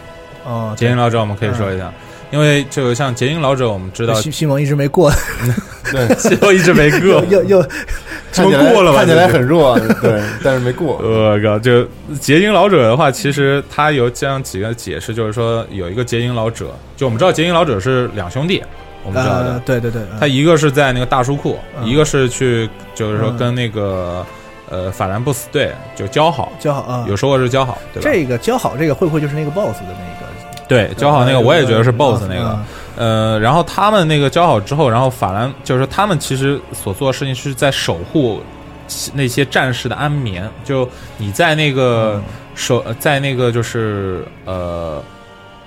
哦，结晶老者我们可以说一下，因为就像结英老者，我们知道西西蒙一直没过，对，西蒙一直没过又，又又西蒙看起来过了吧？看起来很弱，对，但是没过。我靠！就结英老者的话，其实他有这样几个解释，就是说有一个结英老者，就我们知道结英老者是两兄弟，我们知道的呃，，对对对，他一个是在那个大书库，嗯一个是去就是说嗯跟那个呃法兰布斯队就交好，交好啊，有说过是交好，对吧？这个交好这个会不会就是那个 BOSS 的那个？对交好那个，我也觉得是 BOSS 那个。呃，然后他们那个交好之后，然后法兰就是他们其实所做的事情是在守护那些战士的安眠。就你在那个守，在那个就是呃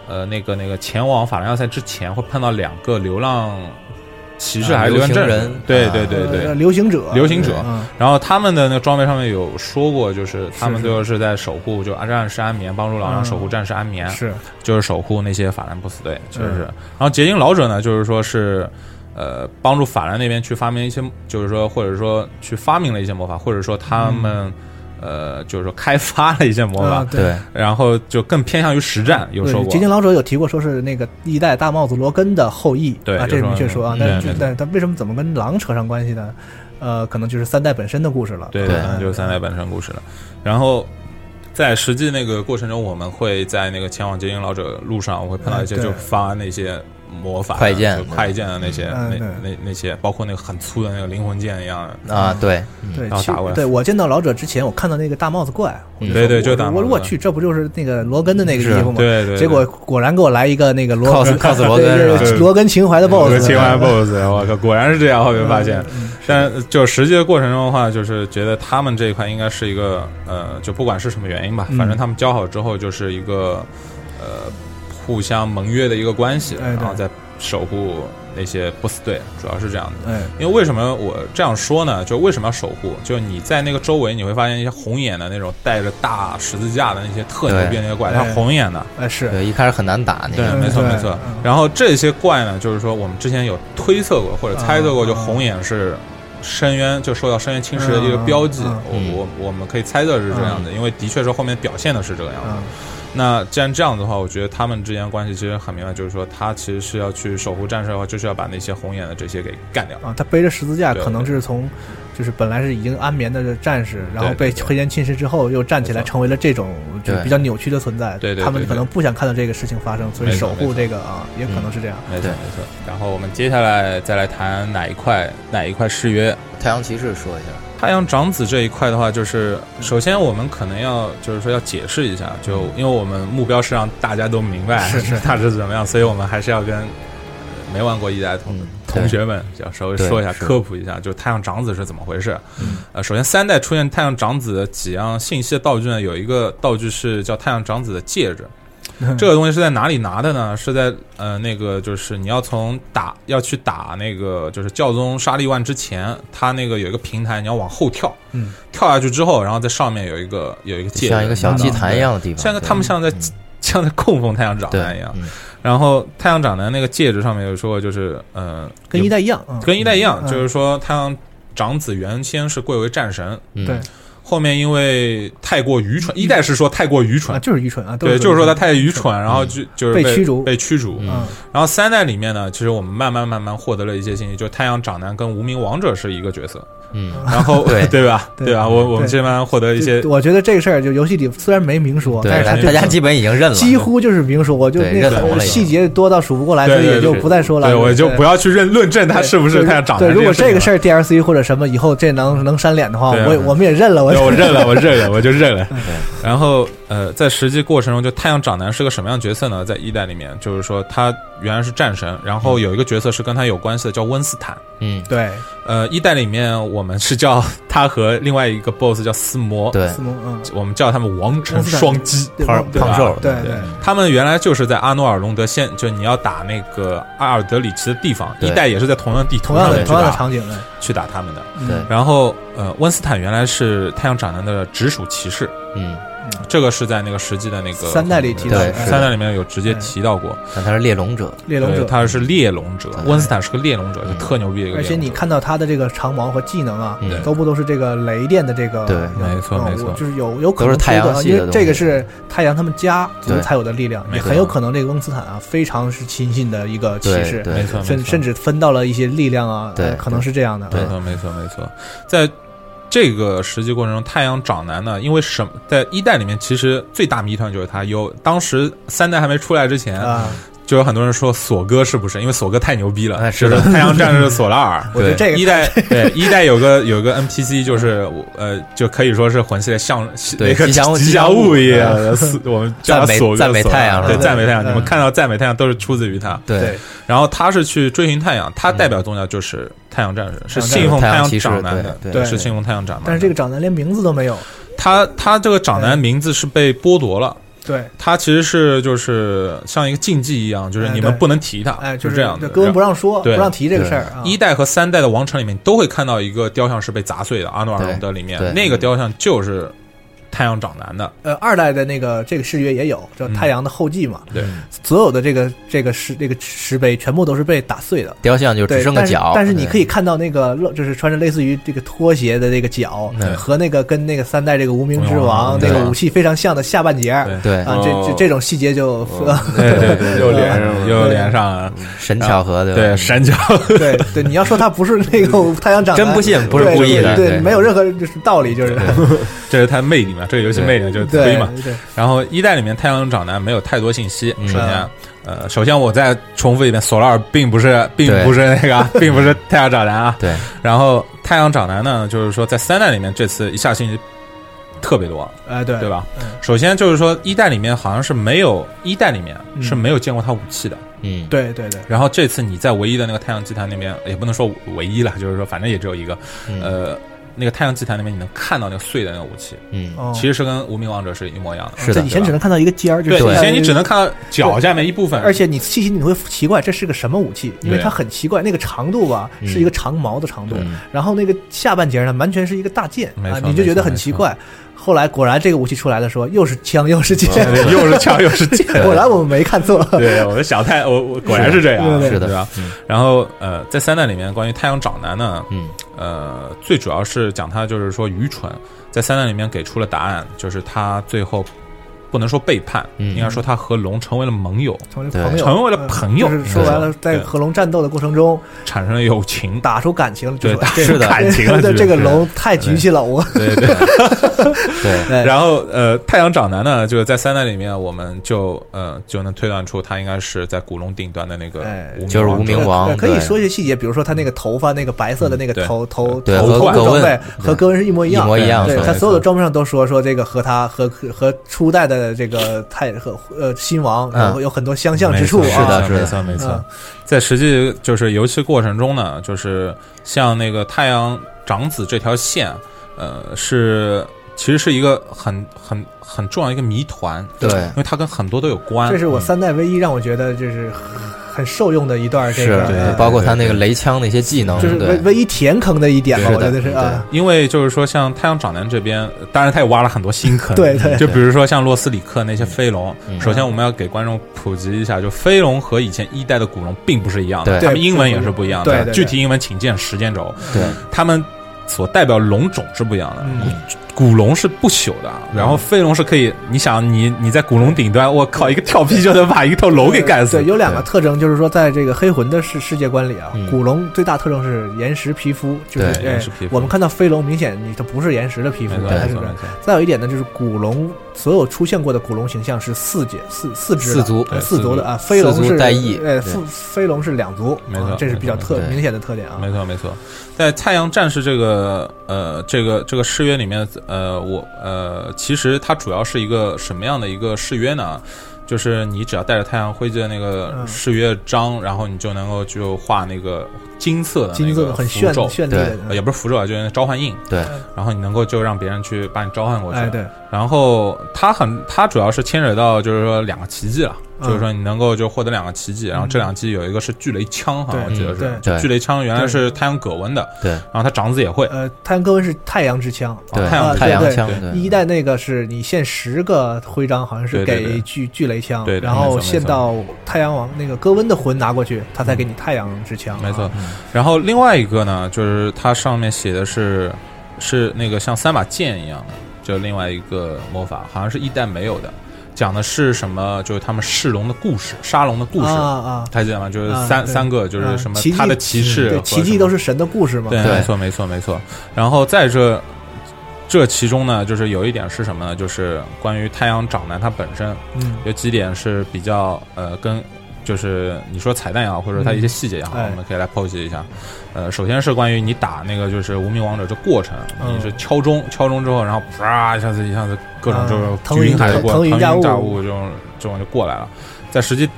呃那个那个前往法兰要塞之前，会碰到两个流浪骑士啊还是流行人。对啊。对对对。呃流行者，流行者。嗯。然后他们的那个装备上面有说过，就是他们最后是在守护，就战士安眠，帮助老狼嗯守护战士安眠。是。就是守护那些法兰不死队，确实。是。嗯然后结晶老者呢，就是说是呃帮助法兰那边去发明一些，就是说或者说去发明了一些魔法，或者说他们、呃，就是说开发了一些魔法，啊对对，然后就更偏向于实战，有说结晶老者有提过，说是那个一代大帽子罗根的后裔，对啊，这明确说啊。嗯但是但但为什么怎么跟狼扯上关系呢？呃，可能就是三代本身的故事了。对，对可能就是三代本身故事了。然后在实际那个过程中，我们会在那个前往结晶老者路上，我会碰到一些就发那些魔法快剑快剑啊那些那那那些，包括那个很粗的那个灵魂剑一样的。啊，对，嗯对，然后打过来。对我见到老者之前，我看到那个大帽子怪，对对就大帽子怪我我去，这不就是那个罗根的那个是衣服吗？对对，结果果然给我来一个那个罗 cos- cos 罗根罗根情怀的 BOSS，情怀 BOSS，我靠，果然是这样。后面发现，嗯但就实际的过程中的话，就是觉得他们这一块应该是一个呃，就不管是什么原因吧，嗯。反正他们交好之后就是一个呃互相盟约的一个关系，哎然后再守护那些 BOSS 队，主要是这样的。哎，因为为什么我这样说呢？就为什么要守护？就你在那个周围，你会发现一些红眼的那种带着大十字架的那些特牛逼那些怪，它红眼的，哎是，对，一开始很难打那没错没错嗯。然后这些怪呢，就是说我们之前有推测过或者猜测过，嗯就红眼是深渊就受到深渊侵蚀的一个标记。嗯嗯我我我们可以猜测是这样的，因为的确是后面表现的是这个样子。嗯那既然这样的话，我觉得他们之间的关系其实很明白，就是说他其实是要去守护战士的话，就是要把那些红眼的这些给干掉。啊，他背着十字架，可能是从就是本来是已经安眠的战士，然后被黑岩侵蚀之后又站起来，成为了这种就比较扭曲的存在。对对他们可能不想看到这个事情发生，所以守护这个啊，也可能是这样。没错没错。然后我们接下来再来谈哪一块哪一块誓约。太阳骑士说一下，太阳长子这一块的话，就是首先我们可能要就是说要解释一下，就因为我们目标是让大家都明白是是大致是怎么样，所以我们还是要跟呃没玩过一代的同嗯同学们要稍微说一下，科普一下，就太阳长子是怎么回事。嗯呃，首先三代出现太阳长子的几样信息的道具呢，有一个道具是叫太阳长子的戒指。这个东西是在哪里拿的呢？是在呃那个就是你要从打要去打那个就是教宗沙利万之前，他那个有一个平台，你要往后跳，嗯，跳下去之后，然后在上面有一个有一个戒指，像一个小祭坛一样的地方，像个他们像在、嗯。像在供奉太阳长对。男一样。嗯。然后太阳长男那个戒指上面有说就是呃跟一代一样，嗯。跟一代一样，嗯。就是说太阳长子原先是贵为战神，嗯。对后面因为太过愚蠢，一代是说太过愚蠢。啊，，就是愚蠢啊，对，就是说他太愚愚蠢，然后就就是被被驱逐。被驱逐。嗯。嗯然后三代里面呢，其实我们慢慢慢慢获得了一些信息，就太阳长男跟无名王者是一个角色，嗯，然后 对对吧？对对吧？我我们这边获得一些我觉得这个事儿就游戏里虽然没明说，但，是大家基本已经认了，几乎就是明说，我就那个细节多到数不过来，所以也就不再说了。对，我就不要去认论证他是不是对太长对，如果这个事儿，DLC 或者什么以后这能能删脸的话，我我们也认了。我我认了，我认了，我就认了。然后呃，在实际过程中，就太阳长男是个什么样的角色呢？在一代里面，就是说他原来是战神，然后有一个角色是跟他有关系的，叫温斯坦。嗯，对。呃，一代里面我们是叫他和另外一个 BOSS 叫斯摩，对，斯摩嗯，我们叫他们王城双击。对胖胖瘦对对。对。他们原来就是在阿诺尔隆德县，就你要打那个阿尔德里奇的地方，对。一代也是在同样的地图同样的场景内去打他们的。对，然后呃，温斯坦原来是太阳长男的直属骑士，嗯，这个是在那个实际的那个三代里提到对的，哎三代里面有直接提到过，但他是猎龙者，猎龙者，他是猎龙者，温斯坦是个猎龙者，嗯。就特牛逼的一个猎龙者。而且你看到他的这个长矛和技能啊，嗯。都不都是这个雷电的这个，对没错嗯没错。就是有有可能都是太阳系的东西这个是太阳他们家族对。才有的力量，没错。也很有可能这个温斯坦啊非常是亲信的一个骑士，没错，没错甚甚至分到了一些力量啊，对。呃可能是这样的，没错，没错，没错。在这个实际过程中，太阳长男呢，因为什么？在一代里面，其实最大谜团就是他有当时三代还没出来之前，啊，就有很多人说索哥是不是？因为索哥太牛逼了，哎是的太阳战士索拉尔。我觉得这个一代对一代有个有个 NPC 就是呃就可以说是魂系列像对那个吉祥物吉祥物一样的，我们叫他索哥赞美太阳对赞美太阳。嗯你们看到赞美太阳都是出自于他。对，然后他是去追寻太阳，他代表宗教就是太阳战士，是信奉太阳长男的，对对是信奉太阳长男的。但是这个长男连名字都没有，他他这个长男名字是被剥夺了。对，他其实是就是像一个禁忌一样，就是哎你们不能提他，哎，就是这样的。就根本不让说，不让提这个事儿啊，一代和三代的王城里面都会看到一个雕像是被砸碎的，阿诺尔隆德里面那个雕像就是太阳长男的，呃，二代的那个这个视觉也有叫太阳的后继嘛，对，所有的这个这个石这个石碑全部都是被打碎的。雕像就，只剩个但是脚，但是你可以以看到那个露，就是穿着类似于这个拖鞋的这个脚对，和那个跟那个三代这个无名之王那个武器非常像的下半截对。对。啊，这这这种细节就 又连上了 又连上了，神巧合对吧？对，神巧，对对，你要说他不是那个 太阳长男，真不信不是故意的对，没有任何就是道理，就是。这是他魅力嘛，这个游戏魅力就是推嘛。对，然后一代里面太阳长男没有太多信息，嗯首先。呃，首先我再重复一遍，索拉尔并不是，并不是那个，并不是 太阳长男啊。对，然后太阳长男呢，就是说在三代里面这次一下信息特别多，哎对对吧？嗯首先就是说一代里面好像是没有一代里面嗯是没有见过他武器的，嗯，对对对，然后这次你在唯一的那个太阳集团那边，也不能说唯一了，就是说反正也只有一个，嗯呃，那个太阳祭坛里面你能看到那个碎的那个武器，嗯，哦其实是跟无名王者是一模一样的。是的以前只能看到一个尖儿，就是对，以前你只能看到脚下面一部分，而且你细心你会奇怪这是个什么武器，因为对。它很奇怪，那个长度吧嗯。是一个长矛的长度，嗯。然后那个下半截呢完全是一个大剑啊，错你就觉得很奇怪。后来果然这个武器出来的时候，又是枪又是剑，对又是枪 又是剑。果然我们没看错。对，我的小太，我我果然是这样，是的对吧？嗯然后呃，在三代里面，关于太阳长男呢，嗯呃，最主要是讲他就是说愚蠢，在三代里面给出了答案，就是他最后不能说背叛，嗯。应该说他和龙成为了盟友，成为了朋友，成为了朋友嗯就是说白了，在和龙战斗的过程中产生了友情。打出感情，对打出感情了 这个龙太局气了，我。对 对。对，然后呃，太阳长男呢，就是在三代里面，我们就呃就能推断出他应该是在古龙顶端的那个哎无名就是无名王对可以说一些细节，比如说他那个头发，那个白色的那个头头头和葛温头部装备和戈温是一模一样，一模一样对他所有的装备上都说说这个和他和和和初代的这个太和呃新王然后有很多相像之处啊。是的是的没错没错嗯。在实际就是游戏过程中呢，就是像那个太阳长子这条线，呃，是其实是一个很很很重要一个谜团，对因为它跟很多都有关。这是我三代唯一让我觉得就是很很受用的一段这是个，对呃包括他那个雷枪的一些技能，就是唯，唯一填坑的一点吧，是的我觉得是啊，因为就是说，像太阳长男这边，当然他也挖了很多新坑。对对就比如说像洛斯里克那些飞龙，嗯。首先我们要给观众普及一下，就飞龙和以前一代的古龙并不是一样的，对。他们英文也是不一样的，具体英文请见时间轴，对，他们所代表龙种是不一样的。嗯古龙是不朽的，然后飞龙是可以，你想你你在古龙顶端，我靠，一个跳劈就能把一头龙给干死对，。有两个特征，就是说，在这个黑魂的世世界观里啊，嗯古龙最大特征是岩石皮肤，就是岩石皮肤我们看到飞龙，明显你它不是岩石的皮肤没，错它是。再有一点呢，就是古龙所有出现过的古龙形象是四节四四只四足四足的啊，飞龙是带翼对呃，飞飞龙是两足，没错啊这是比较特明显的特点啊。没错没错，在太阳战士这个呃这个这个誓约里面，呃我呃其实它主要是一个什么样的一个誓约呢？就是你只要带着太阳徽记的那个嗯誓约章，然后你就能够就画那个金色的那金色个的很炫符咒，绚丽的也不是符咒啊，就是那召唤印，对，然后你能够就让别人去把你召唤过去。哎对，然后它很，它主要是牵扯到就是说两个奇迹了，嗯。就是说你能够就获得两个奇迹，然后这两个奇迹有一个是巨雷枪，好像我对记得是，巨雷枪原来是太阳葛温的，对。然后他长子也会，呃，太阳戈温是太阳之枪，太阳啊太阳枪，一代那个是你献十个徽章，好像是给巨巨雷枪，对对然后没错献到太阳王那个戈温的魂拿过去，他才给你太阳之枪。没错。啊。然后另外一个呢，就是它上面写的是是那个像三把剑一样的，就另外一个魔法，好像是一代没有的，讲的是什么？就是他们噬龙的故事，杀龙的故事。啊啊，还记得吗？就是啊三三个，就是啊什么他的骑士奇迹都是神的故事嘛。对，对没错，没错，没错。然后在这这其中呢，就是有一点是什么呢？就是关于太阳长男他本身嗯，有几点是比较呃跟。就是你说彩蛋也好，或者它一些细节也好，我们可以来剖析一下。呃，首先是关于你打那个就是无名王者这过程，嗯你是敲钟，敲钟之后，然后啪一下子一下子各种就是云海的过，腾腾云云驾雾这种这种就过来了。在实际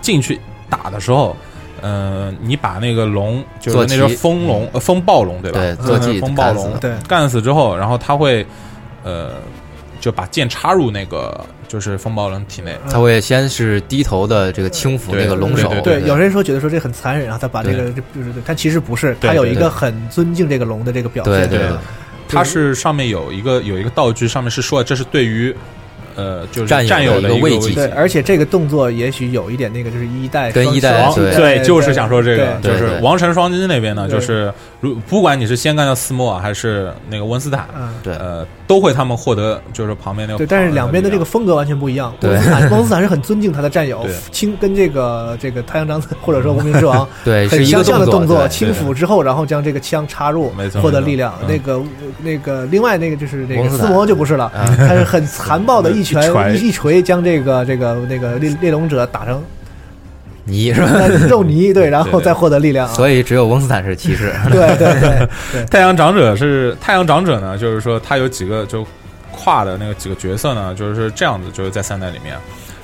进去打的时候，呃，你把那个龙就是那只风龙、呃风暴龙对吧？对呃坐骑风暴龙干死对干死之后，然后它会呃就把剑插入那个就是风暴龙体内。他会先是低头的这个轻抚对那个龙首，对，有人说觉得说这很残忍啊，他把这个这就是，但其实不是，他有一个很尊敬这个龙的这个表现。对对。对对它是上面有一个有一个道具，上面是说这是对于呃就是战友的一个慰藉藉对，而且这个动作也许有一点那个，就是一代跟一代双对。对，就是想说这个，就是王城双金那边呢，就是如不管你是先干掉斯莫尔还是那个温斯坦，嗯。对。呃，都会他们获得就是旁边那个对，但是两边的这个风格完全不一样。对。温斯坦，翁斯坦是很尊敬他的战友对，轻跟这个这个太阳长子或者说无名之王 对，很一个相像的动作，对轻抚之后，然后将这个枪插入没错，获得力量。那个那个另外那个就是那个斯摩就不是了，啊他是很残暴的一拳 一一锤将这个这个那个猎猎龙者打成泥是吧？肉泥，对，然后再获得力量啊。所以只有翁斯坦是骑士。对对对对，太阳长者是太阳长者呢，就是说他有几个就跨的那个几个角色呢，就是这样子，就是在三代里面，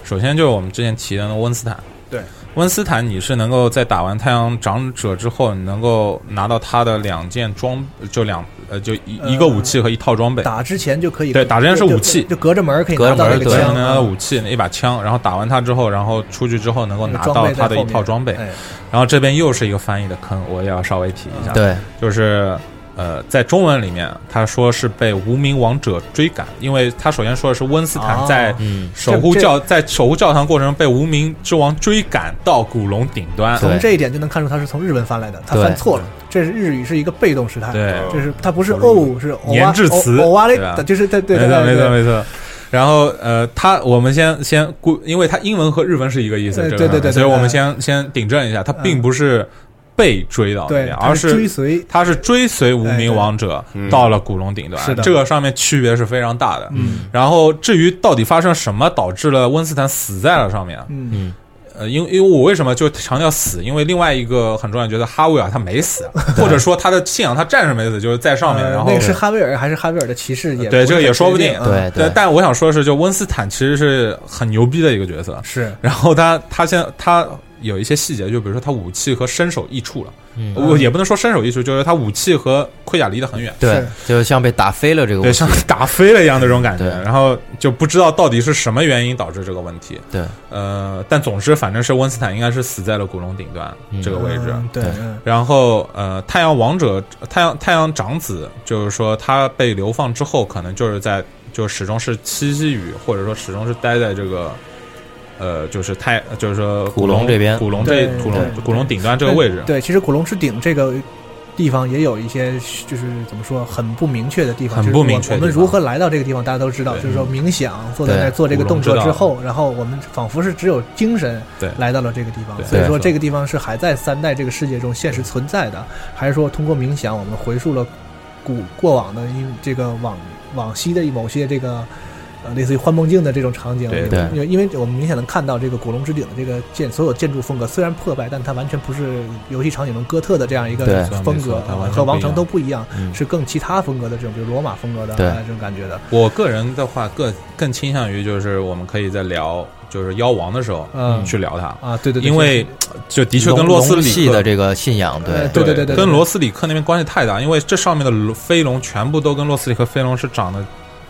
首先就是我们之前提的那个温斯坦，对，温斯坦你是能够在打完太阳长者之后，你能够拿到他的两件装，就两呃就一呃一个武器和一套装备，打之前就可以对打之前是武器就就隔着门可以隔着拿到门对这个枪。拿到啊，武器一把枪，然后打完他之后，然后出去之后能够拿到他的一套装备，哎。然后这边又是一个翻译的坑，我也要稍微提一下，对，就是呃，在中文里面，他说是被无名王者追赶，因为他首先说的是温斯坦哦。在嗯，守护这教在守护教堂过程中被无名之王追赶到古龙顶端，从这一点就能看出他是从日文翻来的，他翻错了。这是日语是一个被动时态，对。就是它不是哦，是偶年质词偶哇嘞对吧，就是对对对没错没错没错。然后呃，他我们先先估，因为他英文和日文是一个意思，对对对所以我们先先顶正一下，他并不是被追到那对，边，而是追随，他是追随无名王者嗯到了古龙顶端，是的这个上面区别是非常大的。嗯然后至于到底发生什么导致了温斯坦死在了上面，嗯呃，因为因为我为什么就强调死？因为另外一个很重要，觉得哈维尔他没死，或者说他的信仰他战士没死，就是在上面，然后呃那个是哈维尔还是哈维尔的骑士也对这个也说不定对对，但我想说的是，就温斯坦其实是很牛逼的一个角色。是然后他他现他有一些细节，就比如说他武器和身手异处了，嗯。我也不能说身手异处，就是他武器和盔甲离得很远。对，就像被打飞了这个对，像打飞了一样的这种感觉，然后就不知道到底是什么原因导致这个问题。对，呃，但总之反正是温斯坦应该是死在了古龙顶端嗯。这个位置。嗯对。然后呃，太阳王者、太阳太阳长子，就是说他被流放之后，可能就是在就始终是栖息于，或者说始终是待在这个。呃，就是太，就是说古龙这边古龙这对古龙古龙顶端这个位置，对，其实古龙之顶这个地方也有一些，就是怎么说，很不明确的地方。很不明确我们如何来到这个地方，大家都知道，就是说冥想，坐在那儿做这个动作之后，然后我们仿佛是只有精神来到了这个地方。所以说，这个地方是还在三代这个世界中现实存在的，还是说通过冥想，我们回溯了古过往的因这个往往昔的某些这个。呃，类似于幻梦境的这种场景，对对。因为因为我们明显能看到这个古龙之顶的这个建所有建筑风格虽然破败，但它完全不是游戏场景中哥特的这样一个风格和王城都不一样，嗯是更其他风格的这种，比如罗马风格的这种感觉的。我个人的话，更更倾向于就是我们可以在聊就是妖王的时候，嗯去聊它，啊，对对对，因为 就的确跟罗斯里克的这个信仰，对呃对对对对跟罗斯里克那边关系太大，因为这上面的龙飞龙全部都跟罗斯里克飞龙是长得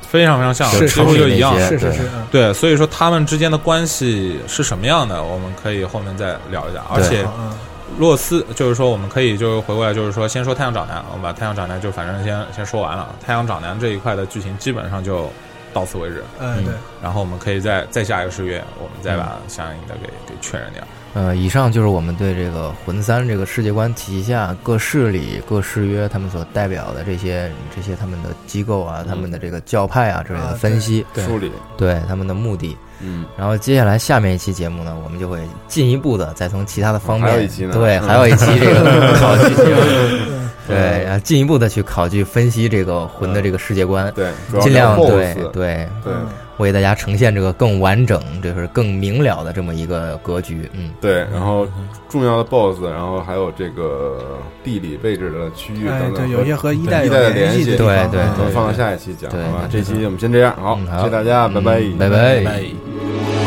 非常非常像，是几乎就一样是是是，嗯对，所以说他们之间的关系是什么样的，我们可以后面再聊一下。而且嗯洛斯就是说，我们可以就是回过来，就是说先说太阳长男，我们把太阳长男就反正先先说完了。太阳长男这一块的剧情基本上就到此为止，嗯对，然后我们可以再再下一个誓约，我们再把相应的给给确认掉。呃，以上就是我们对这个魂三这个世界观体系下各势力、各誓约他们所代表的这些这些他们的机构啊、他们的这个教派啊之类的啊分析，梳理，对他们的目的。嗯，然后接下来下面一期节目呢，我们就会进一步的再从其他的方面，还有一期呢对，嗯还有一期这个 对，然后进一步的去考据分析这个魂的这个世界观，对，尽量是对对对嗯为大家呈现这个更完整，就是更明了的这么一个格局，嗯，对，然后重要的 BOSS，然后还有这个地理位置的区域哎等等，对，有些和一代一代的联系对对嗯都放到下一期讲，对好吧？这期我们先这样，好，嗯好谢谢大家，拜拜，嗯拜。拜拜。